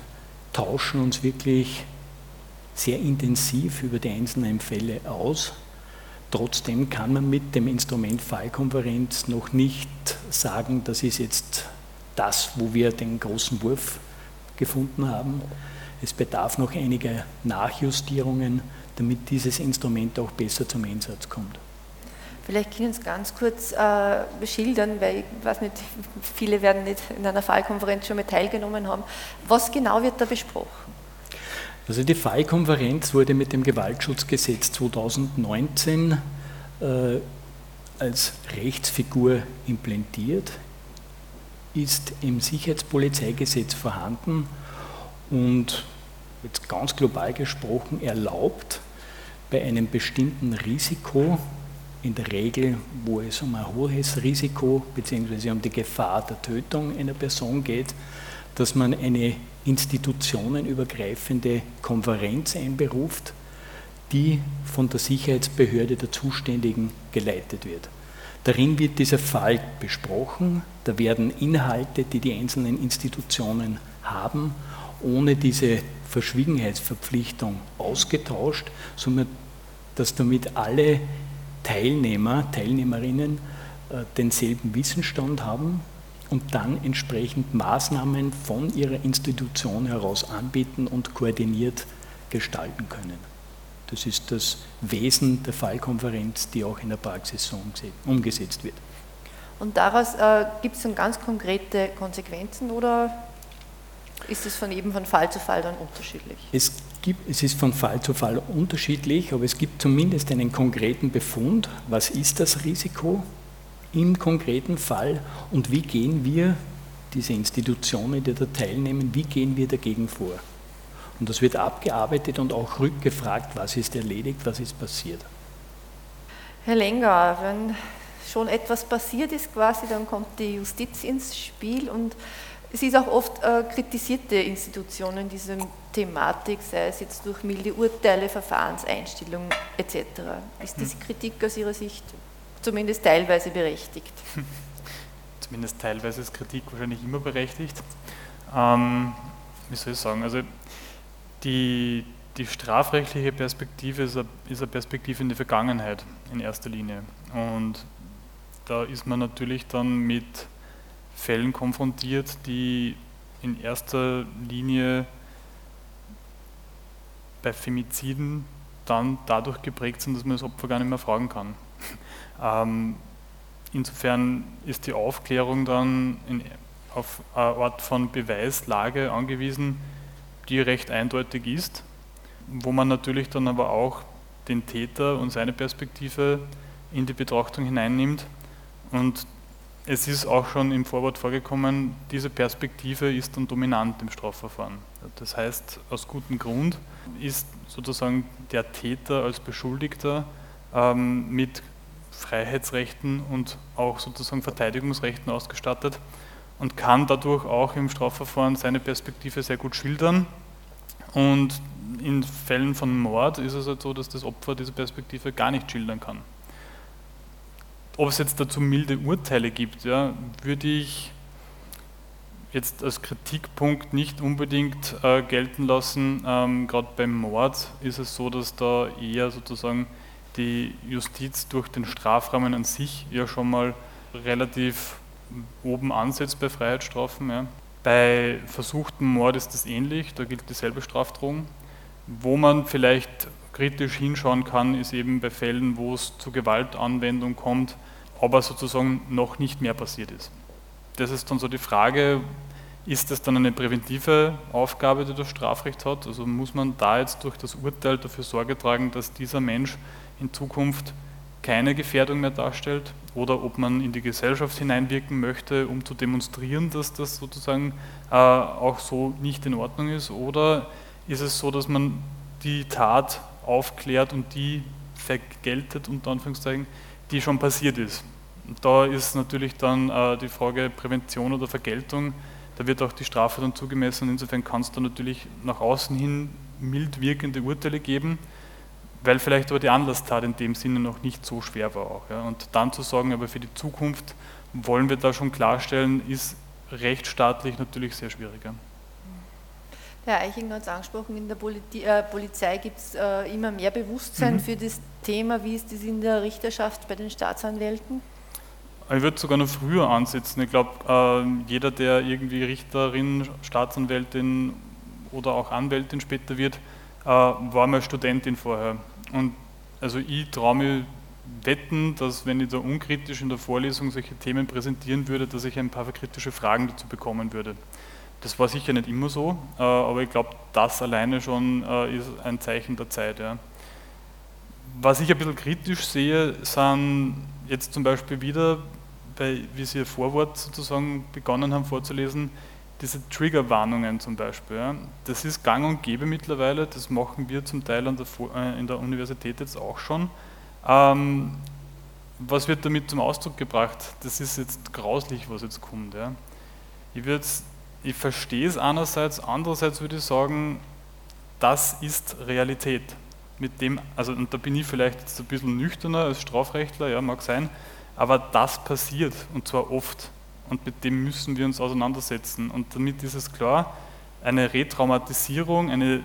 tauschen uns wirklich sehr intensiv über die einzelnen Fälle aus. Trotzdem kann man mit dem Instrument Fallkonferenz noch nicht sagen, das ist jetzt das, wo wir den großen Wurf gefunden haben. Es bedarf noch einiger Nachjustierungen, damit dieses Instrument auch besser zum Einsatz kommt. Vielleicht können Sie es ganz kurz äh, schildern, weil ich weiß nicht, viele werden nicht in einer Fallkonferenz schon mal teilgenommen haben. Was genau wird da besprochen? Also die Fallkonferenz wurde mit dem Gewaltschutzgesetz 2019 äh, als Rechtsfigur implementiert, ist im Sicherheitspolizeigesetz vorhanden und jetzt ganz global gesprochen erlaubt, bei einem bestimmten Risiko, in der Regel, wo es um ein hohes Risiko bzw. um die Gefahr der Tötung einer Person geht, dass man eine institutionenübergreifende Konferenz einberuft, die von der Sicherheitsbehörde der Zuständigen geleitet wird. Darin wird dieser Fall besprochen, da werden Inhalte, die die einzelnen Institutionen haben, ohne diese Verschwiegenheitsverpflichtung ausgetauscht, sondern dass damit alle Teilnehmer, Teilnehmerinnen äh, denselben Wissensstand haben und dann entsprechend Maßnahmen von ihrer Institution heraus anbieten und koordiniert gestalten können. Das ist das Wesen der Fallkonferenz, die auch in der Praxis so umgesetzt wird. Und daraus äh, gibt es dann ganz konkrete Konsequenzen oder ist es von eben von Fall zu Fall dann unterschiedlich? Es, gibt, es ist von Fall zu Fall unterschiedlich, aber es gibt zumindest einen konkreten Befund. Was ist das Risiko im konkreten Fall und wie gehen wir, diese Institutionen, die da teilnehmen, wie gehen wir dagegen vor? Und das wird abgearbeitet und auch rückgefragt, was ist erledigt, was ist passiert. Herr Lenger, wenn schon etwas passiert ist quasi, dann kommt die Justiz ins Spiel und es ist auch oft äh, kritisierte Institutionen diese Thematik, sei es jetzt durch milde Urteile, Verfahrenseinstellungen etc. Ist diese hm. Kritik aus Ihrer Sicht zumindest teilweise berechtigt? Zumindest teilweise ist Kritik wahrscheinlich immer berechtigt. Ähm, wie soll ich sagen? Also die, die strafrechtliche Perspektive ist eine, ist eine Perspektive in die Vergangenheit in erster Linie. Und da ist man natürlich dann mit Fällen konfrontiert, die in erster Linie bei Femiziden dann dadurch geprägt sind, dass man das Opfer gar nicht mehr fragen kann. Ähm, insofern ist die Aufklärung dann in, auf eine Art von Beweislage angewiesen, die recht eindeutig ist, wo man natürlich dann aber auch den Täter und seine Perspektive in die Betrachtung hineinnimmt. Und es ist auch schon im Vorwort vorgekommen, diese Perspektive ist dann dominant im Strafverfahren. Das heißt, aus gutem Grund ist sozusagen der Täter als Beschuldigter ähm, mit Freiheitsrechten und auch sozusagen Verteidigungsrechten ausgestattet und kann dadurch auch im Strafverfahren seine Perspektive sehr gut schildern. Und in Fällen von Mord ist es halt so, dass das Opfer diese Perspektive gar nicht schildern kann. Ob es jetzt dazu milde Urteile gibt, ja, würde ich jetzt als Kritikpunkt nicht unbedingt äh, gelten lassen. Ähm, Gerade beim Mord ist es so, dass da eher sozusagen die Justiz durch den Strafrahmen an sich ja schon mal relativ oben ansetzt bei Freiheitsstrafen. Ja. Bei versuchten Mord ist das ähnlich, da gilt dieselbe Strafdrohung. Wo man vielleicht kritisch hinschauen kann, ist eben bei Fällen, wo es zu Gewaltanwendung kommt, aber sozusagen noch nicht mehr passiert ist. Das ist dann so die Frage, ist das dann eine präventive Aufgabe, die das Strafrecht hat? Also muss man da jetzt durch das Urteil dafür Sorge tragen, dass dieser Mensch in Zukunft keine Gefährdung mehr darstellt oder ob man in die Gesellschaft hineinwirken möchte, um zu demonstrieren, dass das sozusagen äh, auch so nicht in Ordnung ist oder ist es so, dass man die Tat aufklärt und die vergeltet, unter Anführungszeichen, die schon passiert ist. Und da ist natürlich dann äh, die Frage Prävention oder Vergeltung, da wird auch die Strafe dann zugemessen insofern kann es da natürlich nach außen hin mild wirkende Urteile geben, weil vielleicht aber die Anlasstat in dem Sinne noch nicht so schwer war auch. Ja. Und dann zu sagen, aber für die Zukunft wollen wir da schon klarstellen, ist rechtsstaatlich natürlich sehr schwieriger. Herr Eichinger hat es angesprochen, in der Politi äh, Polizei gibt es äh, immer mehr Bewusstsein mhm. für das Thema. Wie ist das in der Richterschaft bei den Staatsanwälten? Ich würde sogar noch früher ansetzen. Ich glaube, äh, jeder, der irgendwie Richterin, Staatsanwältin oder auch Anwältin später wird, äh, war mal Studentin vorher. Und also ich traue mir wetten, dass wenn ich da unkritisch in der Vorlesung solche Themen präsentieren würde, dass ich ein paar kritische Fragen dazu bekommen würde. Das war sicher nicht immer so, äh, aber ich glaube, das alleine schon äh, ist ein Zeichen der Zeit. Was ich ein bisschen kritisch sehe, sind jetzt zum Beispiel wieder, bei, wie Sie Ihr Vorwort sozusagen begonnen haben vorzulesen, diese Triggerwarnungen zum Beispiel. Das ist gang und gäbe mittlerweile, das machen wir zum Teil der, äh, in der Universität jetzt auch schon. Ähm, was wird damit zum Ausdruck gebracht? Das ist jetzt grauslich, was jetzt kommt. Ich würde ich verstehe es einerseits, andererseits würde ich sagen, das ist Realität. Mit dem, also, und da bin ich vielleicht jetzt ein bisschen nüchterner als Strafrechtler, ja, mag sein, aber das passiert und zwar oft und mit dem müssen wir uns auseinandersetzen. Und damit ist es klar, eine Retraumatisierung, eine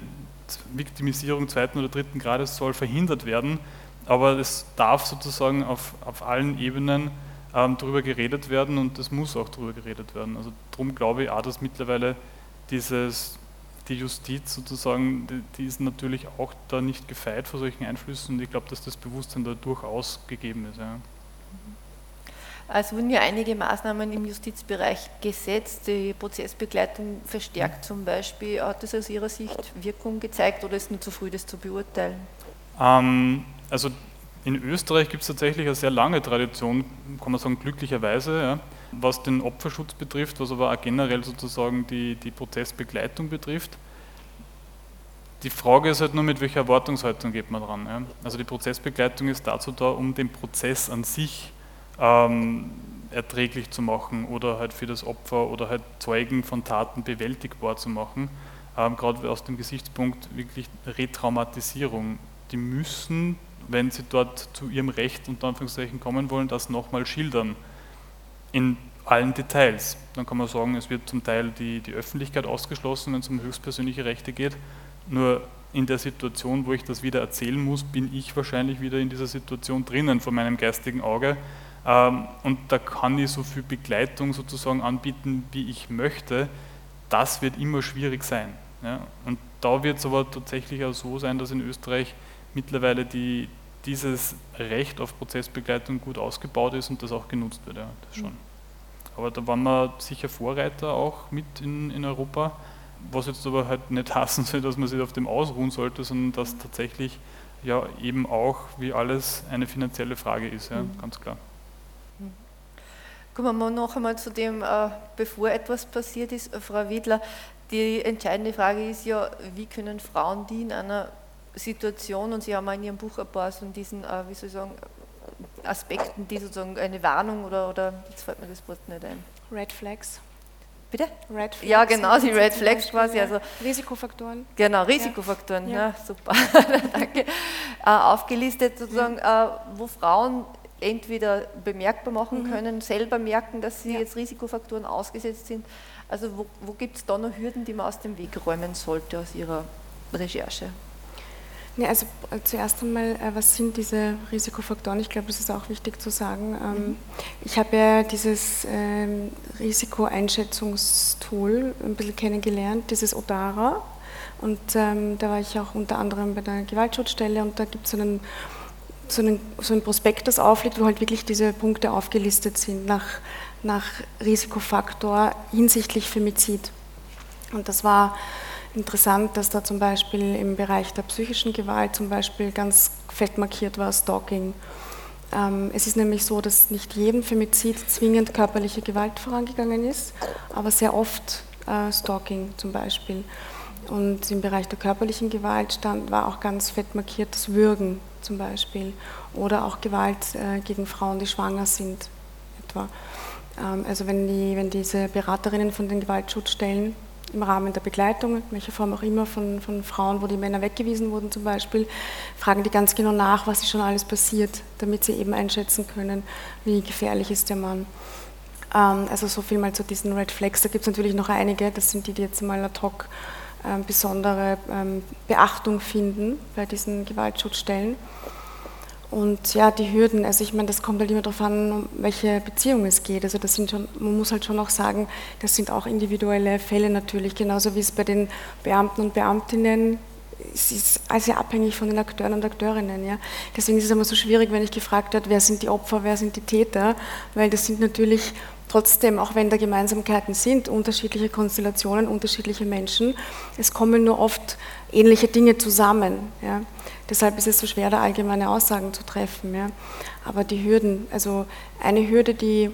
Viktimisierung zweiten oder dritten Grades soll verhindert werden, aber es darf sozusagen auf, auf allen Ebenen ähm, darüber geredet werden und es muss auch darüber geredet werden. Also darum glaube ich auch, dass mittlerweile dieses, die Justiz sozusagen, die, die ist natürlich auch da nicht gefeit vor solchen Einflüssen und ich glaube, dass das Bewusstsein da durchaus gegeben ist. Ja. Es wurden ja einige Maßnahmen im Justizbereich gesetzt, die Prozessbegleitung verstärkt zum Beispiel. Hat das aus Ihrer Sicht Wirkung gezeigt oder ist nur zu früh, das zu beurteilen? Ähm, also in Österreich gibt es tatsächlich eine sehr lange Tradition, kann man sagen glücklicherweise, ja, was den Opferschutz betrifft, was aber auch generell sozusagen die, die Prozessbegleitung betrifft. Die Frage ist halt nur, mit welcher Erwartungshaltung geht man dran. Ja. Also die Prozessbegleitung ist dazu da, um den Prozess an sich ähm, erträglich zu machen oder halt für das Opfer oder halt Zeugen von Taten bewältigbar zu machen. Ähm, gerade aus dem Gesichtspunkt wirklich Retraumatisierung. Die müssen wenn sie dort zu ihrem Recht unter Anführungszeichen kommen wollen, das nochmal schildern. In allen Details. Dann kann man sagen, es wird zum Teil die, die Öffentlichkeit ausgeschlossen, wenn es um höchstpersönliche Rechte geht. Nur in der Situation, wo ich das wieder erzählen muss, bin ich wahrscheinlich wieder in dieser Situation drinnen vor meinem geistigen Auge. Ähm, und da kann ich so viel Begleitung sozusagen anbieten, wie ich möchte. Das wird immer schwierig sein. Und da wird es aber tatsächlich auch so sein, dass in Österreich mittlerweile die, dieses Recht auf Prozessbegleitung gut ausgebaut ist und das auch genutzt wird. Ja, das schon. Aber da waren wir sicher Vorreiter auch mit in, in Europa, was jetzt aber halt nicht heißen soll, dass man sich auf dem ausruhen sollte, sondern dass tatsächlich ja eben auch wie alles eine finanzielle Frage ist, ja, mhm. ganz klar. Kommen wir noch einmal zu dem, äh, bevor etwas passiert ist, Frau Wiedler. Die entscheidende Frage ist ja, wie können Frauen die in einer Situation, und Sie haben in Ihrem Buch ein paar von diesen, äh, wie soll ich sagen, Aspekten, die sozusagen eine Warnung oder, oder jetzt fällt mir das Wort nicht ein. Red Flags. Bitte? Red Flags. Ja, genau, die Red Flags quasi. Also, Risikofaktoren. Genau, Risikofaktoren, ja, ja super. Danke. Äh, aufgelistet sozusagen, äh, wo Frauen entweder bemerkbar machen mhm. können, selber merken, dass sie ja. jetzt Risikofaktoren ausgesetzt sind. Also wo, wo gibt es da noch Hürden, die man aus dem Weg räumen sollte aus Ihrer Recherche? Ja, also äh, zuerst einmal, äh, was sind diese Risikofaktoren? Ich glaube, das ist auch wichtig zu sagen. Ähm, mhm. Ich habe ja dieses ähm, Risikoeinschätzungstool ein bisschen kennengelernt, dieses ODARA. Und ähm, da war ich auch unter anderem bei der Gewaltschutzstelle und da gibt es einen, so einen, so einen Prospekt, das aufliegt, wo halt wirklich diese Punkte aufgelistet sind nach, nach Risikofaktor hinsichtlich Femizid. Und das war interessant, dass da zum Beispiel im Bereich der psychischen Gewalt zum Beispiel ganz fett markiert war Stalking. Ähm, es ist nämlich so, dass nicht jedem Femizid zwingend körperliche Gewalt vorangegangen ist, aber sehr oft äh, Stalking zum Beispiel. Und im Bereich der körperlichen Gewalt stand, war auch ganz fett markiert das Würgen zum Beispiel oder auch Gewalt äh, gegen Frauen, die schwanger sind etwa. Ähm, also wenn, die, wenn diese Beraterinnen von den Gewaltschutzstellen im Rahmen der Begleitung, in welcher Form auch immer, von, von Frauen, wo die Männer weggewiesen wurden zum Beispiel, fragen die ganz genau nach, was ist schon alles passiert, damit sie eben einschätzen können, wie gefährlich ist der Mann. Ähm, also so viel mal zu diesen Red Flags. Da gibt es natürlich noch einige, das sind die, die jetzt mal ad hoc ähm, besondere ähm, Beachtung finden bei diesen Gewaltschutzstellen. Und ja, die Hürden, also ich meine, das kommt halt immer darauf an, um welche Beziehung es geht. Also das sind schon, man muss halt schon auch sagen, das sind auch individuelle Fälle natürlich, genauso wie es bei den Beamten und Beamtinnen es ist also abhängig von den Akteuren und Akteurinnen. Ja. Deswegen ist es immer so schwierig, wenn ich gefragt werde, wer sind die Opfer, wer sind die Täter, weil das sind natürlich trotzdem, auch wenn da Gemeinsamkeiten sind, unterschiedliche Konstellationen, unterschiedliche Menschen. Es kommen nur oft ähnliche Dinge zusammen. Ja. Deshalb ist es so schwer, da allgemeine Aussagen zu treffen. Ja. Aber die Hürden, also eine Hürde, die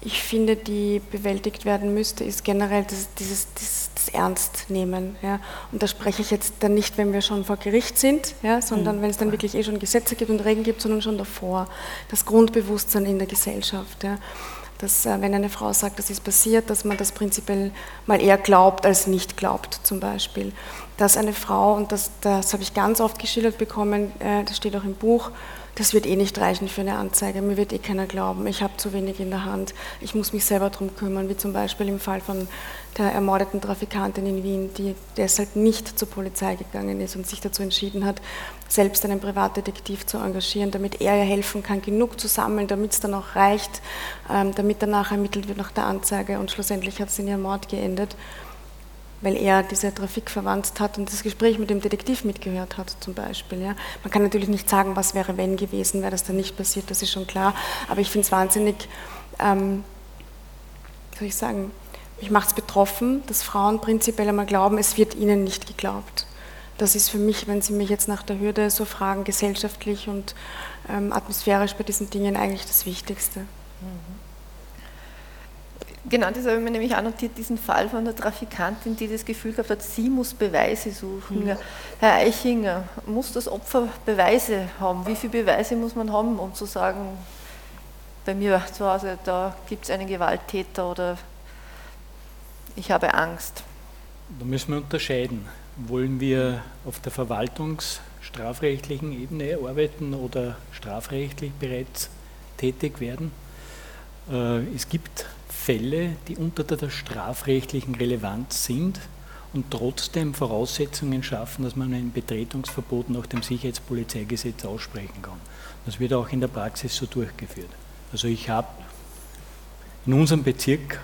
ich finde, die bewältigt werden müsste, ist generell das, dieses, dieses das Ernstnehmen. Ja. Und da spreche ich jetzt dann nicht, wenn wir schon vor Gericht sind, ja, sondern mhm. wenn es dann wirklich eh schon Gesetze gibt und Regeln gibt, sondern schon davor. Das Grundbewusstsein in der Gesellschaft. Ja. Dass, äh, wenn eine Frau sagt, das ist passiert, dass man das prinzipiell mal eher glaubt als nicht glaubt, zum Beispiel dass eine Frau, und das, das habe ich ganz oft geschildert bekommen, äh, das steht auch im Buch, das wird eh nicht reichen für eine Anzeige, mir wird eh keiner glauben, ich habe zu wenig in der Hand, ich muss mich selber darum kümmern, wie zum Beispiel im Fall von der ermordeten Trafikantin in Wien, die deshalb nicht zur Polizei gegangen ist und sich dazu entschieden hat, selbst einen Privatdetektiv zu engagieren, damit er ihr helfen kann, genug zu sammeln, damit es dann auch reicht, ähm, damit danach ermittelt wird nach der Anzeige. Und schlussendlich hat es in ihrem Mord geendet weil er diese Trafik verwandt hat und das Gespräch mit dem Detektiv mitgehört hat zum Beispiel. Ja. Man kann natürlich nicht sagen, was wäre wenn gewesen, wäre das dann nicht passiert, das ist schon klar, aber ich finde es wahnsinnig, ähm, soll ich sagen, mich macht es betroffen, dass Frauen prinzipiell einmal glauben, es wird ihnen nicht geglaubt. Das ist für mich, wenn Sie mich jetzt nach der Hürde so fragen, gesellschaftlich und ähm, atmosphärisch bei diesen Dingen eigentlich das Wichtigste. Mhm. Genau, das habe ich mir nämlich annotiert, diesen Fall von der Trafikantin, die das Gefühl gehabt hat, sie muss Beweise suchen. Mhm. Herr Eichinger, muss das Opfer Beweise haben? Wie viele Beweise muss man haben, um zu sagen, bei mir zu Hause, da gibt es einen Gewalttäter oder ich habe Angst? Da müssen wir unterscheiden. Wollen wir auf der verwaltungsstrafrechtlichen Ebene arbeiten oder strafrechtlich bereits tätig werden? Äh, es gibt Fälle, die unter der strafrechtlichen Relevanz sind und trotzdem Voraussetzungen schaffen, dass man ein Betretungsverbot nach dem Sicherheitspolizeigesetz aussprechen kann. Das wird auch in der Praxis so durchgeführt. Also ich habe in unserem Bezirk,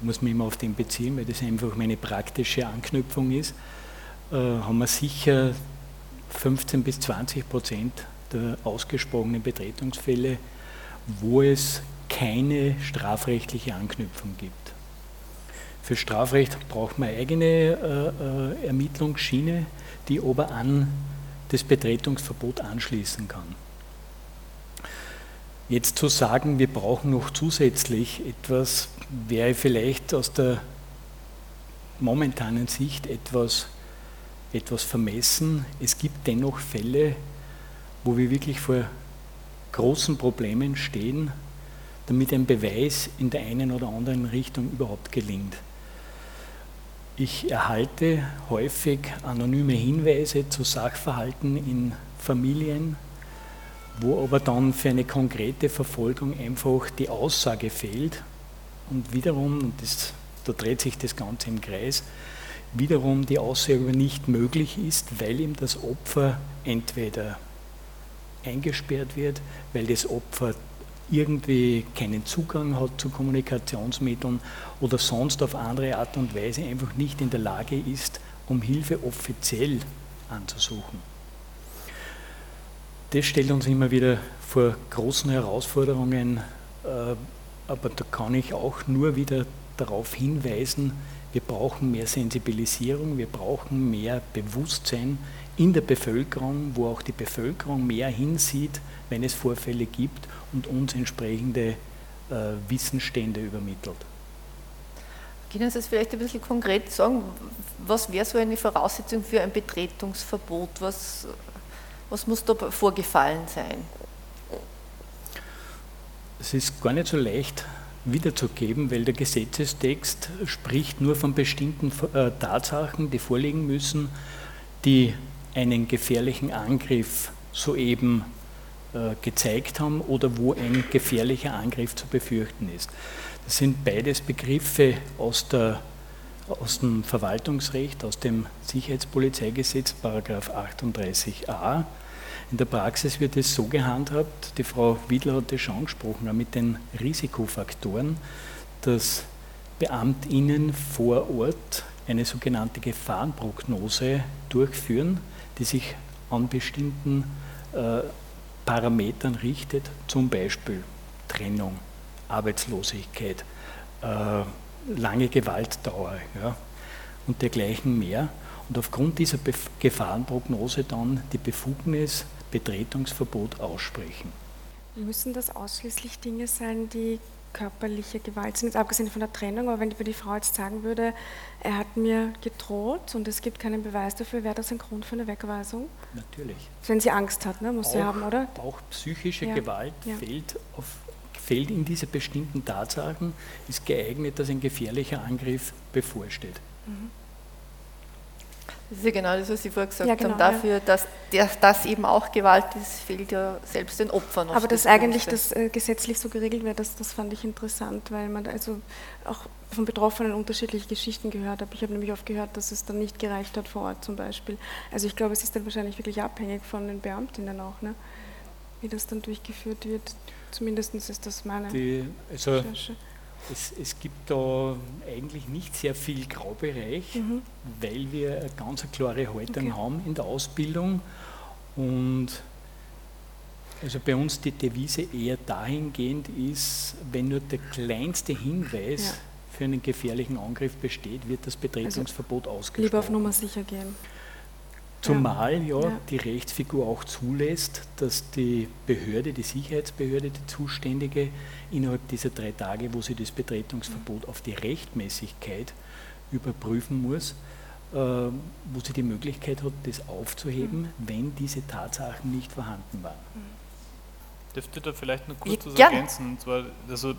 muss man immer auf den beziehen, weil das einfach meine praktische Anknüpfung ist, äh, haben wir sicher 15 bis 20 Prozent der ausgesprochenen Betretungsfälle, wo es keine strafrechtliche Anknüpfung gibt. Für Strafrecht braucht man eigene äh, äh, Ermittlungsschiene, die aber an das Betretungsverbot anschließen kann. Jetzt zu sagen, wir brauchen noch zusätzlich etwas, wäre vielleicht aus der momentanen Sicht etwas, etwas vermessen. Es gibt dennoch Fälle, wo wir wirklich vor großen Problemen stehen, damit ein Beweis in der einen oder anderen Richtung überhaupt gelingt. Ich erhalte häufig anonyme Hinweise zu Sachverhalten in Familien, wo aber dann für eine konkrete Verfolgung einfach die Aussage fehlt und wiederum, und das, da dreht sich das Ganze im Kreis, wiederum die Aussage nicht möglich ist, weil ihm das Opfer entweder eingesperrt wird, weil das Opfer irgendwie keinen Zugang hat zu Kommunikationsmitteln oder sonst auf andere Art und Weise einfach nicht in der Lage ist, um Hilfe offiziell anzusuchen. Das stellt uns immer wieder vor großen Herausforderungen, äh, aber da kann ich auch nur wieder darauf hinweisen, wir brauchen mehr Sensibilisierung, wir brauchen mehr Bewusstsein in der Bevölkerung, wo auch die Bevölkerung mehr hinsieht, wenn es Vorfälle gibt und uns entsprechende äh, Wissensstände übermittelt. Können Sie das vielleicht ein bisschen konkret sagen? Was wäre so eine Voraussetzung für ein Betretungsverbot? Was, was muss da vorgefallen sein? Es ist gar nicht so leicht wiederzugeben, weil der Gesetzestext spricht nur von bestimmten äh, Tatsachen, die vorliegen müssen, die einen gefährlichen Angriff soeben gezeigt haben oder wo ein gefährlicher Angriff zu befürchten ist. Das sind beides Begriffe aus, der, aus dem Verwaltungsrecht, aus dem Sicherheitspolizeigesetz, Paragraph 38a. In der Praxis wird es so gehandhabt, die Frau Wiedler hat das schon angesprochen, mit den Risikofaktoren, dass BeamtInnen vor Ort eine sogenannte Gefahrenprognose durchführen, die sich an bestimmten äh, Parametern richtet, zum Beispiel Trennung, Arbeitslosigkeit, äh, lange Gewaltdauer ja, und dergleichen mehr. Und aufgrund dieser Bef Gefahrenprognose dann die Befugnis, Betretungsverbot aussprechen. Müssen das ausschließlich Dinge sein, die körperliche Gewalt sind, jetzt abgesehen von der Trennung, aber wenn die Frau jetzt sagen würde, er hat mir gedroht und es gibt keinen Beweis dafür, wäre das ein Grund für eine Wegweisung? Natürlich. Wenn sie Angst hat, ne, muss auch, sie haben, oder? Auch psychische ja. Gewalt ja. Fällt, auf, fällt in diese bestimmten Tatsachen, ist geeignet, dass ein gefährlicher Angriff bevorsteht. Mhm. Das ist ja genau das, was Sie vorher gesagt ja, genau, haben. Dafür, ja. dass das eben auch Gewalt ist, fehlt ja selbst den Opfern. Aber dass das eigentlich das äh, gesetzlich so geregelt wird, das, das fand ich interessant, weil man also auch von Betroffenen unterschiedliche Geschichten gehört habe. Ich habe nämlich oft gehört, dass es dann nicht gereicht hat vor Ort zum Beispiel. Also ich glaube, es ist dann wahrscheinlich wirklich abhängig von den Beamtinnen auch, ne? wie das dann durchgeführt wird. Zumindest ist das meine Die, also Recherche es, es, gibt da eigentlich nicht sehr viel Graubereich, mhm. weil wir eine ganz klare Haltung okay. haben in der Ausbildung. Und also bei uns die Devise eher dahingehend ist, wenn nur der kleinste Hinweis ja. für einen gefährlichen Angriff besteht, wird das Betretungsverbot also ausgesprochen. Lieber auf Nummer sicher gehen. Zumal ja, ja, die Rechtsfigur auch zulässt, dass die Behörde, die Sicherheitsbehörde, die Zuständige innerhalb dieser drei Tage, wo sie das Betretungsverbot auf die Rechtmäßigkeit überprüfen muss, äh, wo sie die Möglichkeit hat, das aufzuheben, mhm. wenn diese Tatsachen nicht vorhanden waren. Dürfte da vielleicht noch kurz was ergänzen? Und zwar, also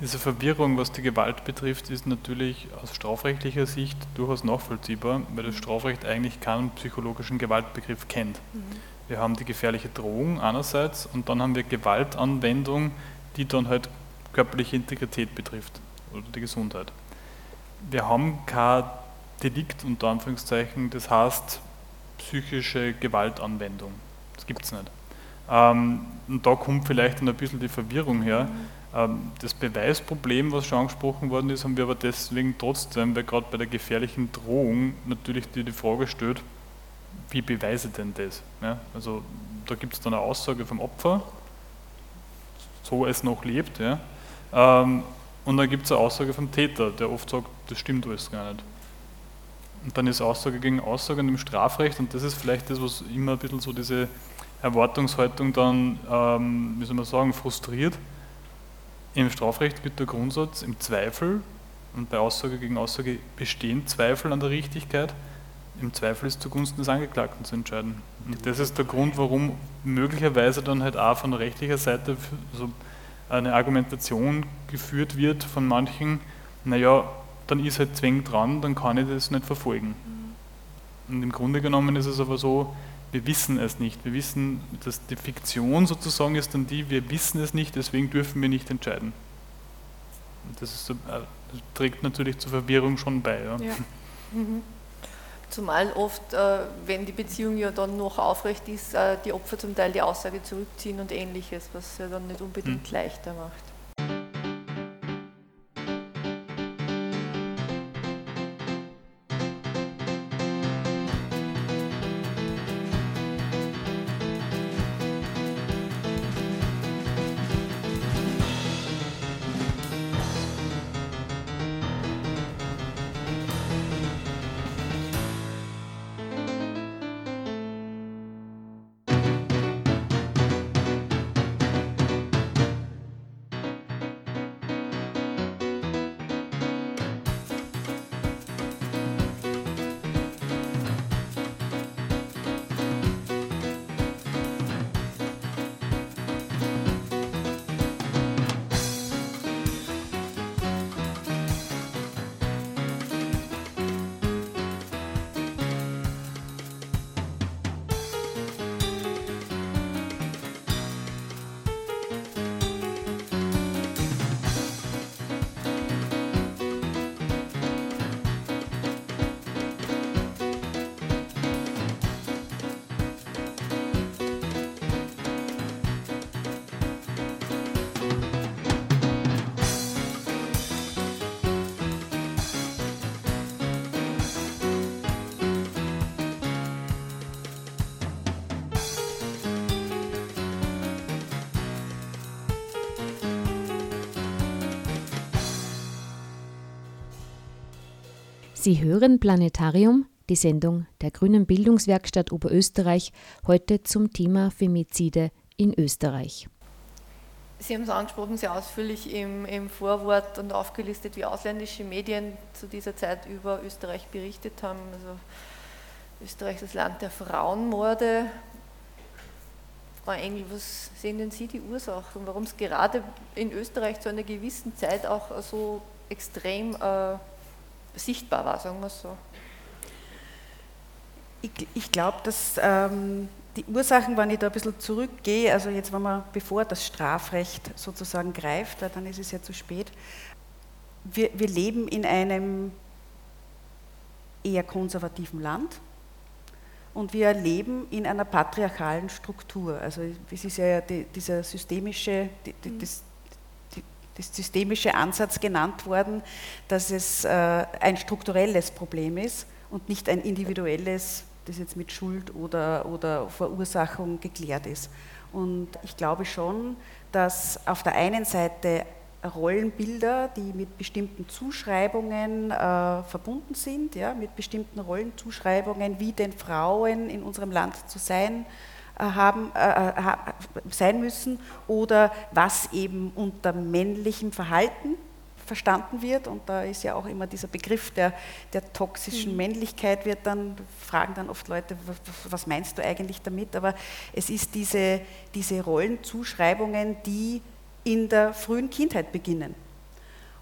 diese Verwirrung, was die Gewalt betrifft, ist natürlich aus strafrechtlicher Sicht durchaus nachvollziehbar, weil das Strafrecht eigentlich keinen psychologischen Gewaltbegriff kennt. Mhm. Wir haben die gefährliche Drohung einerseits und dann haben wir Gewaltanwendung, die dann halt körperliche Integrität betrifft oder die Gesundheit. Wir haben kein Delikt unter Anführungszeichen, das heißt psychische Gewaltanwendung. Das gibt es nicht. Ähm, und da kommt vielleicht dann ein bisschen die Verwirrung her. Mhm das Beweisproblem, was schon angesprochen worden ist, haben wir aber deswegen trotzdem, weil gerade bei der gefährlichen Drohung natürlich die, die Frage stellt, wie beweise denn das? Ja, also da gibt es dann eine Aussage vom Opfer, so es noch lebt, ja, ähm, und dann gibt es eine Aussage vom Täter, der oft sagt, das stimmt alles gar nicht. Und dann ist Aussage gegen Aussage in dem Strafrecht und das ist vielleicht das, was immer ein bisschen so diese Erwartungshaltung dann, ähm, wie soll man sagen, frustriert. Im Strafrecht gilt der Grundsatz, im Zweifel und bei Aussage gegen Aussage bestehen Zweifel an der Richtigkeit, im Zweifel ist zugunsten des Angeklagten zu entscheiden. Und das ist der Grund, warum möglicherweise dann halt auch von rechtlicher Seite so eine Argumentation geführt wird von manchen, naja, dann ist halt zwingend dran, dann kann ich das nicht verfolgen. Und im Grunde genommen ist es aber so, wir wissen es nicht. Wir wissen, dass die Fiktion sozusagen ist dann die, wir wissen es nicht, deswegen dürfen wir nicht entscheiden. Das, ist, äh, das trägt natürlich zur Verwirrung schon bei. Ja. Ja. Mhm. Zumal oft, äh, wenn die Beziehung ja dann noch aufrecht ist, äh, die Opfer zum Teil die Aussage zurückziehen und ähnliches, was ja dann nicht unbedingt mhm. leichter macht. Sie hören Planetarium, die Sendung der Grünen Bildungswerkstatt Oberösterreich, heute zum Thema Femizide in Österreich. Sie haben es angesprochen, sehr ausführlich im, im, Vorwort und aufgelistet, wie ausländische Medien zu dieser Zeit über Österreich berichtet haben. Also Österreich ist das Land der Frauenmorde. Frau Engel, was sehen denn Sie die Ursachen, warum es gerade in Österreich zu einer gewissen Zeit auch so extrem äh, sichtbar war, sagen wir es so. Ich, ich glaube, dass ähm, die Ursachen, wenn ich da ein bisschen zurückgehe, also jetzt, wenn man, bevor das Strafrecht sozusagen greift, dann ist es ja zu spät. Wir, wir leben in einem eher konservativen Land und wir leben in einer patriarchalen Struktur. Also es ist ja die, dieser systemische, die, die, mhm. das, das systemische Ansatz genannt worden, dass es äh, ein strukturelles Problem ist und nicht ein individuelles, das jetzt mit Schuld oder, oder Verursachung geklärt ist. Und ich glaube schon, dass auf der einen Seite Rollenbilder, die mit bestimmten Zuschreibungen äh, verbunden sind, ja, mit bestimmten Rollenzuschreibungen, wie den Frauen in unserem Land zu sein haben, äh, äh sein müssen oder was eben unter männlichem Verhalten verstanden wird. Und da ist ja auch immer dieser Begriff der, der toxischen mhm. Männlichkeit, wird dann, fragen dann oft Leute, was meinst du eigentlich damit? Aber es ist diese, diese Rollenzuschreibungen, die in der frühen Kindheit beginnen.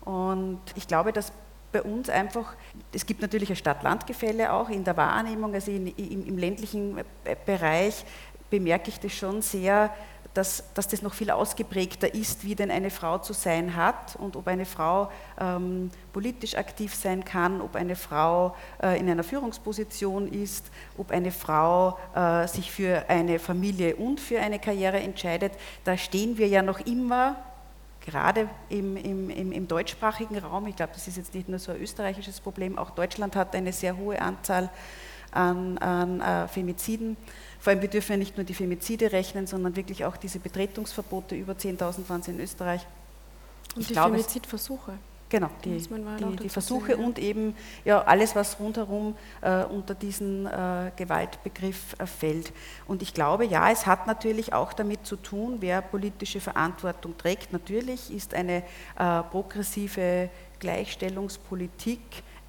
Und ich glaube, dass bei uns einfach, es gibt natürlich ein Stadt-Land-Gefälle auch in der Wahrnehmung, also in, im, im ländlichen Bereich bemerke ich das schon sehr, dass, dass das noch viel ausgeprägter ist, wie denn eine Frau zu sein hat und ob eine Frau ähm, politisch aktiv sein kann, ob eine Frau äh, in einer Führungsposition ist, ob eine Frau äh, sich für eine Familie und für eine Karriere entscheidet. Da stehen wir ja noch immer gerade im, im, im, deutschsprachigen Raum, ich glaube, das ist jetzt nicht nur so ein österreichisches Problem, auch Deutschland hat eine sehr hohe Anzahl an, an äh, Femiziden. Vor allem, wir dürfen ja nicht nur die Femizide rechnen, sondern wirklich auch diese Betretungsverbote, über 10.000 waren es in Österreich. Und ich die glaube, Femizidversuche. Genau, die, die, die Versuche und eben ja, alles, was rundherum äh, unter diesen äh, Gewaltbegriff äh, fällt. Und ich glaube, ja, es hat natürlich auch damit zu tun, wer politische Verantwortung trägt. Natürlich ist eine äh, progressive Gleichstellungspolitik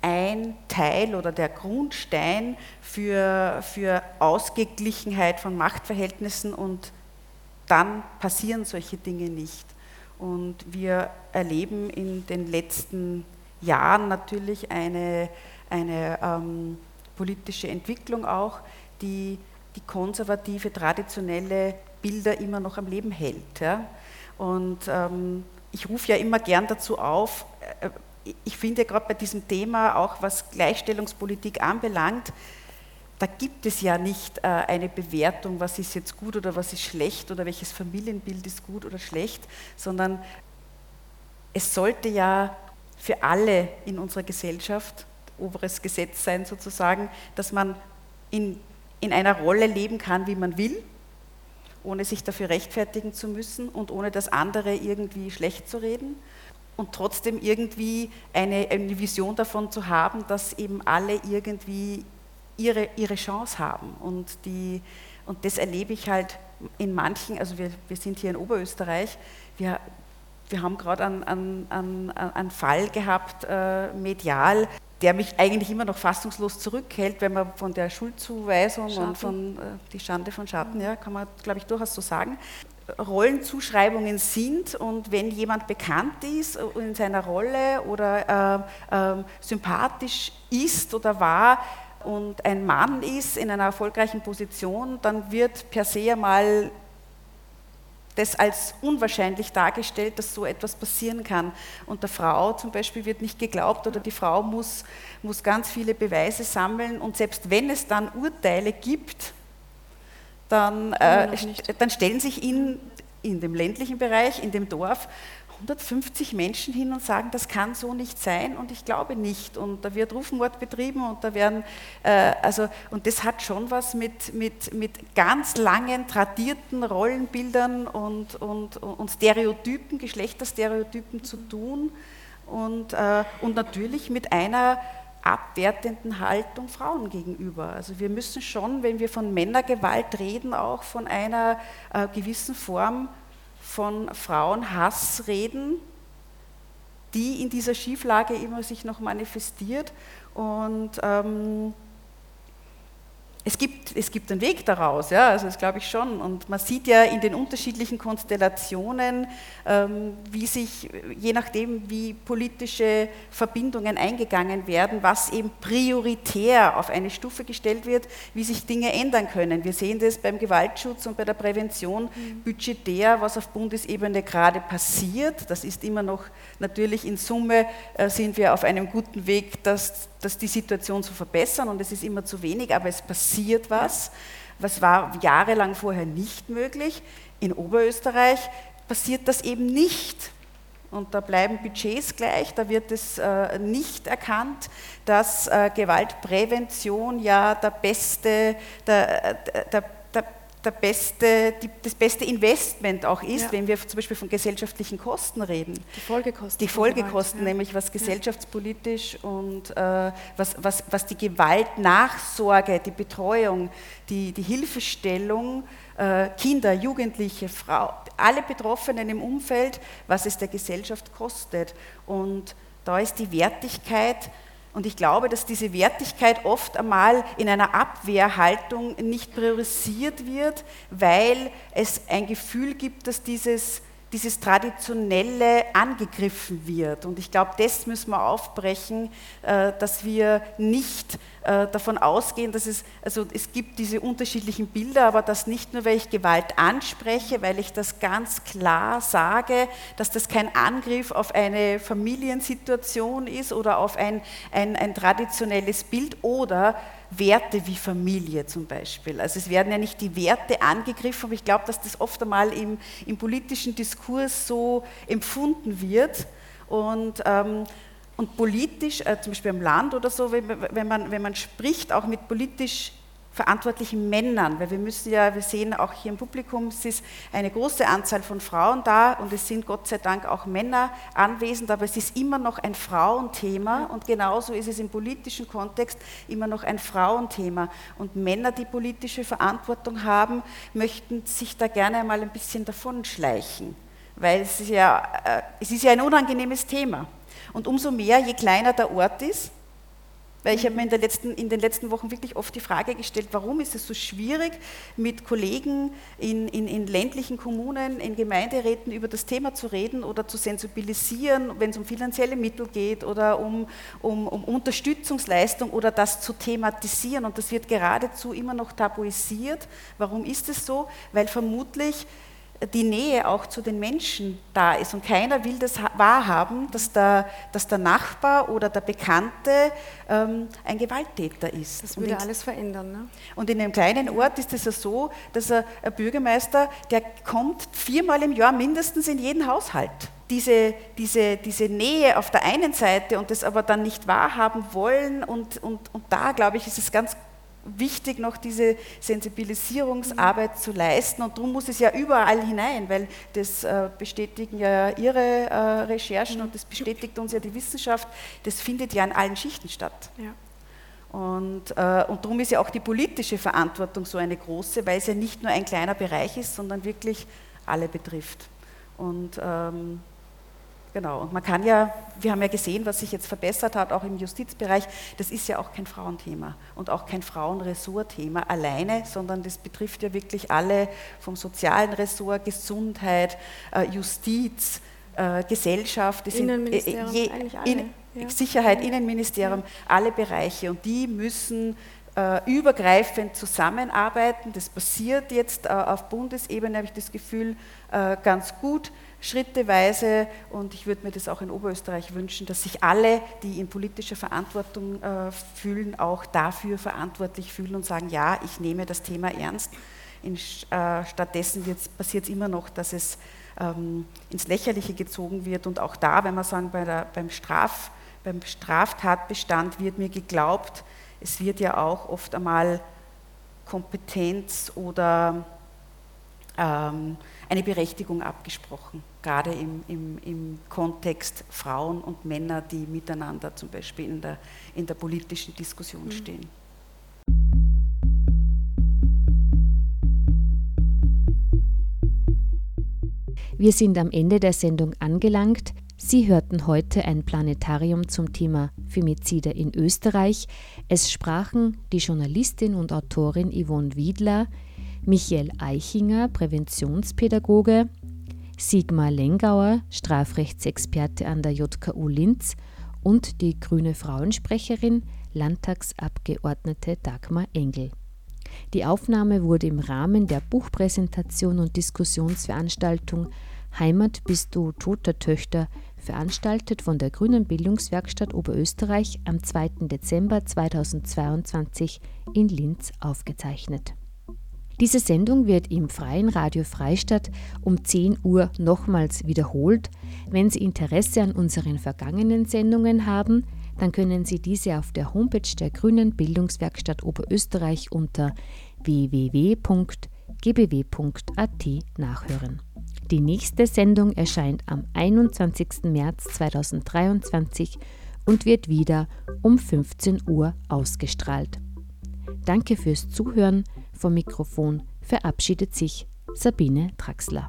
ein Teil oder der Grundstein für, für Ausgeglichenheit von Machtverhältnissen und dann passieren solche Dinge nicht. Und wir erleben in den letzten Jahren natürlich eine, eine ähm, politische Entwicklung auch, die die konservative, traditionelle Bilder immer noch am Leben hält. Ja? Und ähm, ich rufe ja immer gern dazu auf, äh, ich finde gerade bei diesem Thema, auch was Gleichstellungspolitik anbelangt, da gibt es ja nicht äh, eine Bewertung, was ist jetzt gut oder was ist schlecht oder welches Familienbild ist gut oder schlecht, sondern es sollte ja für alle in unserer Gesellschaft oberes Gesetz sein sozusagen, dass man in, in einer Rolle leben kann, wie man will, ohne sich dafür rechtfertigen zu müssen und ohne das andere irgendwie schlecht zu reden und trotzdem irgendwie eine, eine Vision davon zu haben, dass eben alle irgendwie ihre, ihre Chance haben. Und, die, und das erlebe ich halt in manchen, also wir, wir sind hier in Oberösterreich, wir, wir haben gerade einen, einen, einen, Fall gehabt, äh, medial, der mich eigentlich immer noch fassungslos zurückhält, wenn man von der Schuldzuweisung Schatten. und von äh, die Schande von Schatten, ja, kann man, glaube ich, durchaus so sagen. Rollenzuschreibungen sind und wenn jemand bekannt ist in seiner Rolle oder äh, äh, sympathisch ist oder war und ein Mann ist in einer erfolgreichen Position, dann wird per se mal das als unwahrscheinlich dargestellt, dass so etwas passieren kann. Und der Frau zum Beispiel wird nicht geglaubt oder die Frau muss, muss ganz viele Beweise sammeln und selbst wenn es dann Urteile gibt, dann, äh, dann stellen sich in, in dem ländlichen Bereich, in dem Dorf, 150 Menschen hin und sagen, das kann so nicht sein und ich glaube nicht. Und da wird Rufmord betrieben und da werden, äh, also, und das hat schon was mit, mit, mit ganz langen, tradierten Rollenbildern und, und, und Stereotypen, Geschlechterstereotypen zu tun und, äh, und natürlich mit einer abwertenden Haltung Frauen gegenüber. Also wir müssen schon, wenn wir von Männergewalt reden, auch von einer äh, gewissen Form von Frauenhass reden, die in dieser Schieflage immer sich noch manifestiert. Und ähm, es gibt, es gibt einen Weg daraus, ja, also das glaube ich schon. Und man sieht ja in den unterschiedlichen Konstellationen, ähm, wie sich, je nachdem, wie politische Verbindungen eingegangen werden, was eben prioritär auf eine Stufe gestellt wird, wie sich Dinge ändern können. Wir sehen das beim Gewaltschutz und bei der Prävention mhm. budgetär, was auf Bundesebene gerade passiert. Das ist immer noch natürlich in Summe, äh, sind wir auf einem guten Weg, dass das die Situation zu verbessern und es ist immer zu wenig, aber es passiert was. Was war jahrelang vorher nicht möglich. In Oberösterreich passiert das eben nicht. Und da bleiben Budgets gleich, da wird es äh, nicht erkannt, dass äh, Gewaltprävention ja der beste, der, äh, der, der beste, die, das beste Investment auch ist, ja. wenn wir zum Beispiel von gesellschaftlichen Kosten reden. Die Folgekosten. Die Folgekosten, ja. nämlich was gesellschaftspolitisch und äh, was, was, was die Gewaltnachsorge, die Betreuung, die, die Hilfestellung, äh, Kinder, Jugendliche, Frau, alle Betroffenen im Umfeld, was es der Gesellschaft kostet. Und da ist die Wertigkeit und ich glaube, dass diese Wertigkeit oft einmal in einer Abwehrhaltung nicht priorisiert wird, weil es ein Gefühl gibt, dass dieses dieses Traditionelle angegriffen wird. Und ich glaube, das müssen wir aufbrechen, äh, dass wir nicht äh, davon ausgehen, dass es, also es gibt diese unterschiedlichen Bilder, aber dass nicht nur, weil ich Gewalt anspreche, weil ich das ganz klar sage, dass das kein Angriff auf eine Familiensituation ist oder auf ein, ein, ein traditionelles Bild oder Werte wie Familie zum Beispiel. Also es werden ja nicht die Werte angegriffen, aber ich glaube, dass das oft einmal im, im politischen Diskurs so empfunden wird. Und, ähm, und politisch, äh, zum Beispiel am Land oder so, wenn, wenn, man, wenn man spricht, auch mit politisch verantwortlichen Männern, weil wir müssen ja, wir sehen auch hier im Publikum, es ist eine große Anzahl von Frauen da und es sind Gott sei Dank auch Männer anwesend, aber es ist immer noch ein Frauenthema und genauso ist es im politischen Kontext immer noch ein Frauenthema. Und Männer, die politische Verantwortung haben, möchten sich da gerne einmal ein bisschen davonschleichen, weil es ist ja, äh, es ist ja ein unangenehmes Thema. Und umso mehr, je kleiner der Ort ist, weil ich habe mir in, letzten, in, den letzten Wochen wirklich oft die Frage gestellt, warum ist es so schwierig, mit Kollegen in, in, in, ländlichen Kommunen, in Gemeinderäten über das Thema zu reden oder zu sensibilisieren, wenn es um finanzielle Mittel geht oder um, um, um Unterstützungsleistung oder das zu thematisieren. Und das wird geradezu immer noch tabuisiert. Warum ist es so? Weil vermutlich die Nähe auch zu den Menschen da ist. Und keiner will das wahrhaben, dass der, dass der Nachbar oder der Bekannte ähm, ein Gewalttäter ist. Das würde in, alles verändern. Ne? Und in einem kleinen Ort ist es ja so, dass ein, ein Bürgermeister, der kommt viermal im Jahr mindestens in jeden Haushalt diese, diese, diese Nähe auf der einen Seite und das aber dann nicht wahrhaben wollen. Und, und, und da, glaube ich, ist es ganz wichtig, noch diese Sensibilisierungsarbeit zu leisten. Und darum muss es ja überall hinein, weil das äh, bestätigen ja Ihre äh, Recherchen und das bestätigt uns ja die Wissenschaft. Das findet ja in allen Schichten statt. Ja. Und, äh, und darum ist ja auch die politische Verantwortung so eine große, weil es ja nicht nur ein kleiner Bereich ist, sondern wirklich alle betrifft. Und ähm, Genau, und man kann ja, wir haben ja gesehen, was sich jetzt verbessert hat, auch im Justizbereich, das ist ja auch kein Frauenthema und auch kein Frauenressortthema alleine, sondern das betrifft ja wirklich alle vom sozialen Ressort, Gesundheit, äh, Justiz, äh, Gesellschaft, Innenministerium, je, eigentlich alle. In, ja. Sicherheit, Innenministerium, ja. alle Bereiche und die müssen äh, übergreifend zusammenarbeiten. Das passiert jetzt auf Bundesebene, habe ich das Gefühl, ganz gut schritteweise und ich würde mir das auch in Oberösterreich wünschen, dass sich alle, die in politischer Verantwortung äh, fühlen, auch dafür verantwortlich fühlen und sagen, ja, ich nehme das Thema ernst. In, äh, stattdessen passiert es immer noch, dass es ähm, ins Lächerliche gezogen wird und auch da, wenn wir sagen, bei der, beim, Straf, beim Straftatbestand wird mir geglaubt, es wird ja auch oft einmal Kompetenz oder ähm, eine Berechtigung abgesprochen gerade im, im, im Kontext Frauen und Männer, die miteinander zum Beispiel in der, in der politischen Diskussion mhm. stehen. Wir sind am Ende der Sendung angelangt. Sie hörten heute ein Planetarium zum Thema Femizide in Österreich. Es sprachen die Journalistin und Autorin Yvonne Wiedler, Michael Eichinger, Präventionspädagoge, Sigmar Lengauer, Strafrechtsexperte an der JKU Linz und die grüne Frauensprecherin, Landtagsabgeordnete Dagmar Engel. Die Aufnahme wurde im Rahmen der Buchpräsentation und Diskussionsveranstaltung Heimat bist du toter Töchter, veranstaltet von der Grünen Bildungswerkstatt Oberösterreich am 2. Dezember 2022 in Linz aufgezeichnet. Diese Sendung wird im Freien Radio Freistadt um 10 Uhr nochmals wiederholt. Wenn Sie Interesse an unseren vergangenen Sendungen haben, dann können Sie diese auf der Homepage der Grünen Bildungswerkstatt Oberösterreich unter www.gbw.at nachhören. Die nächste Sendung erscheint am 21. März 2023 und wird wieder um 15 Uhr ausgestrahlt. Danke fürs Zuhören. Vom Mikrofon verabschiedet sich Sabine Traxler.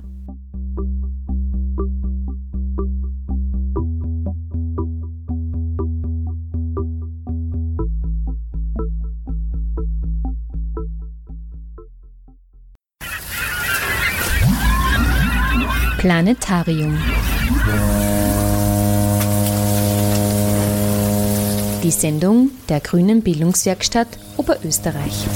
Planetarium. Die Sendung der Grünen Bildungswerkstatt Oberösterreich.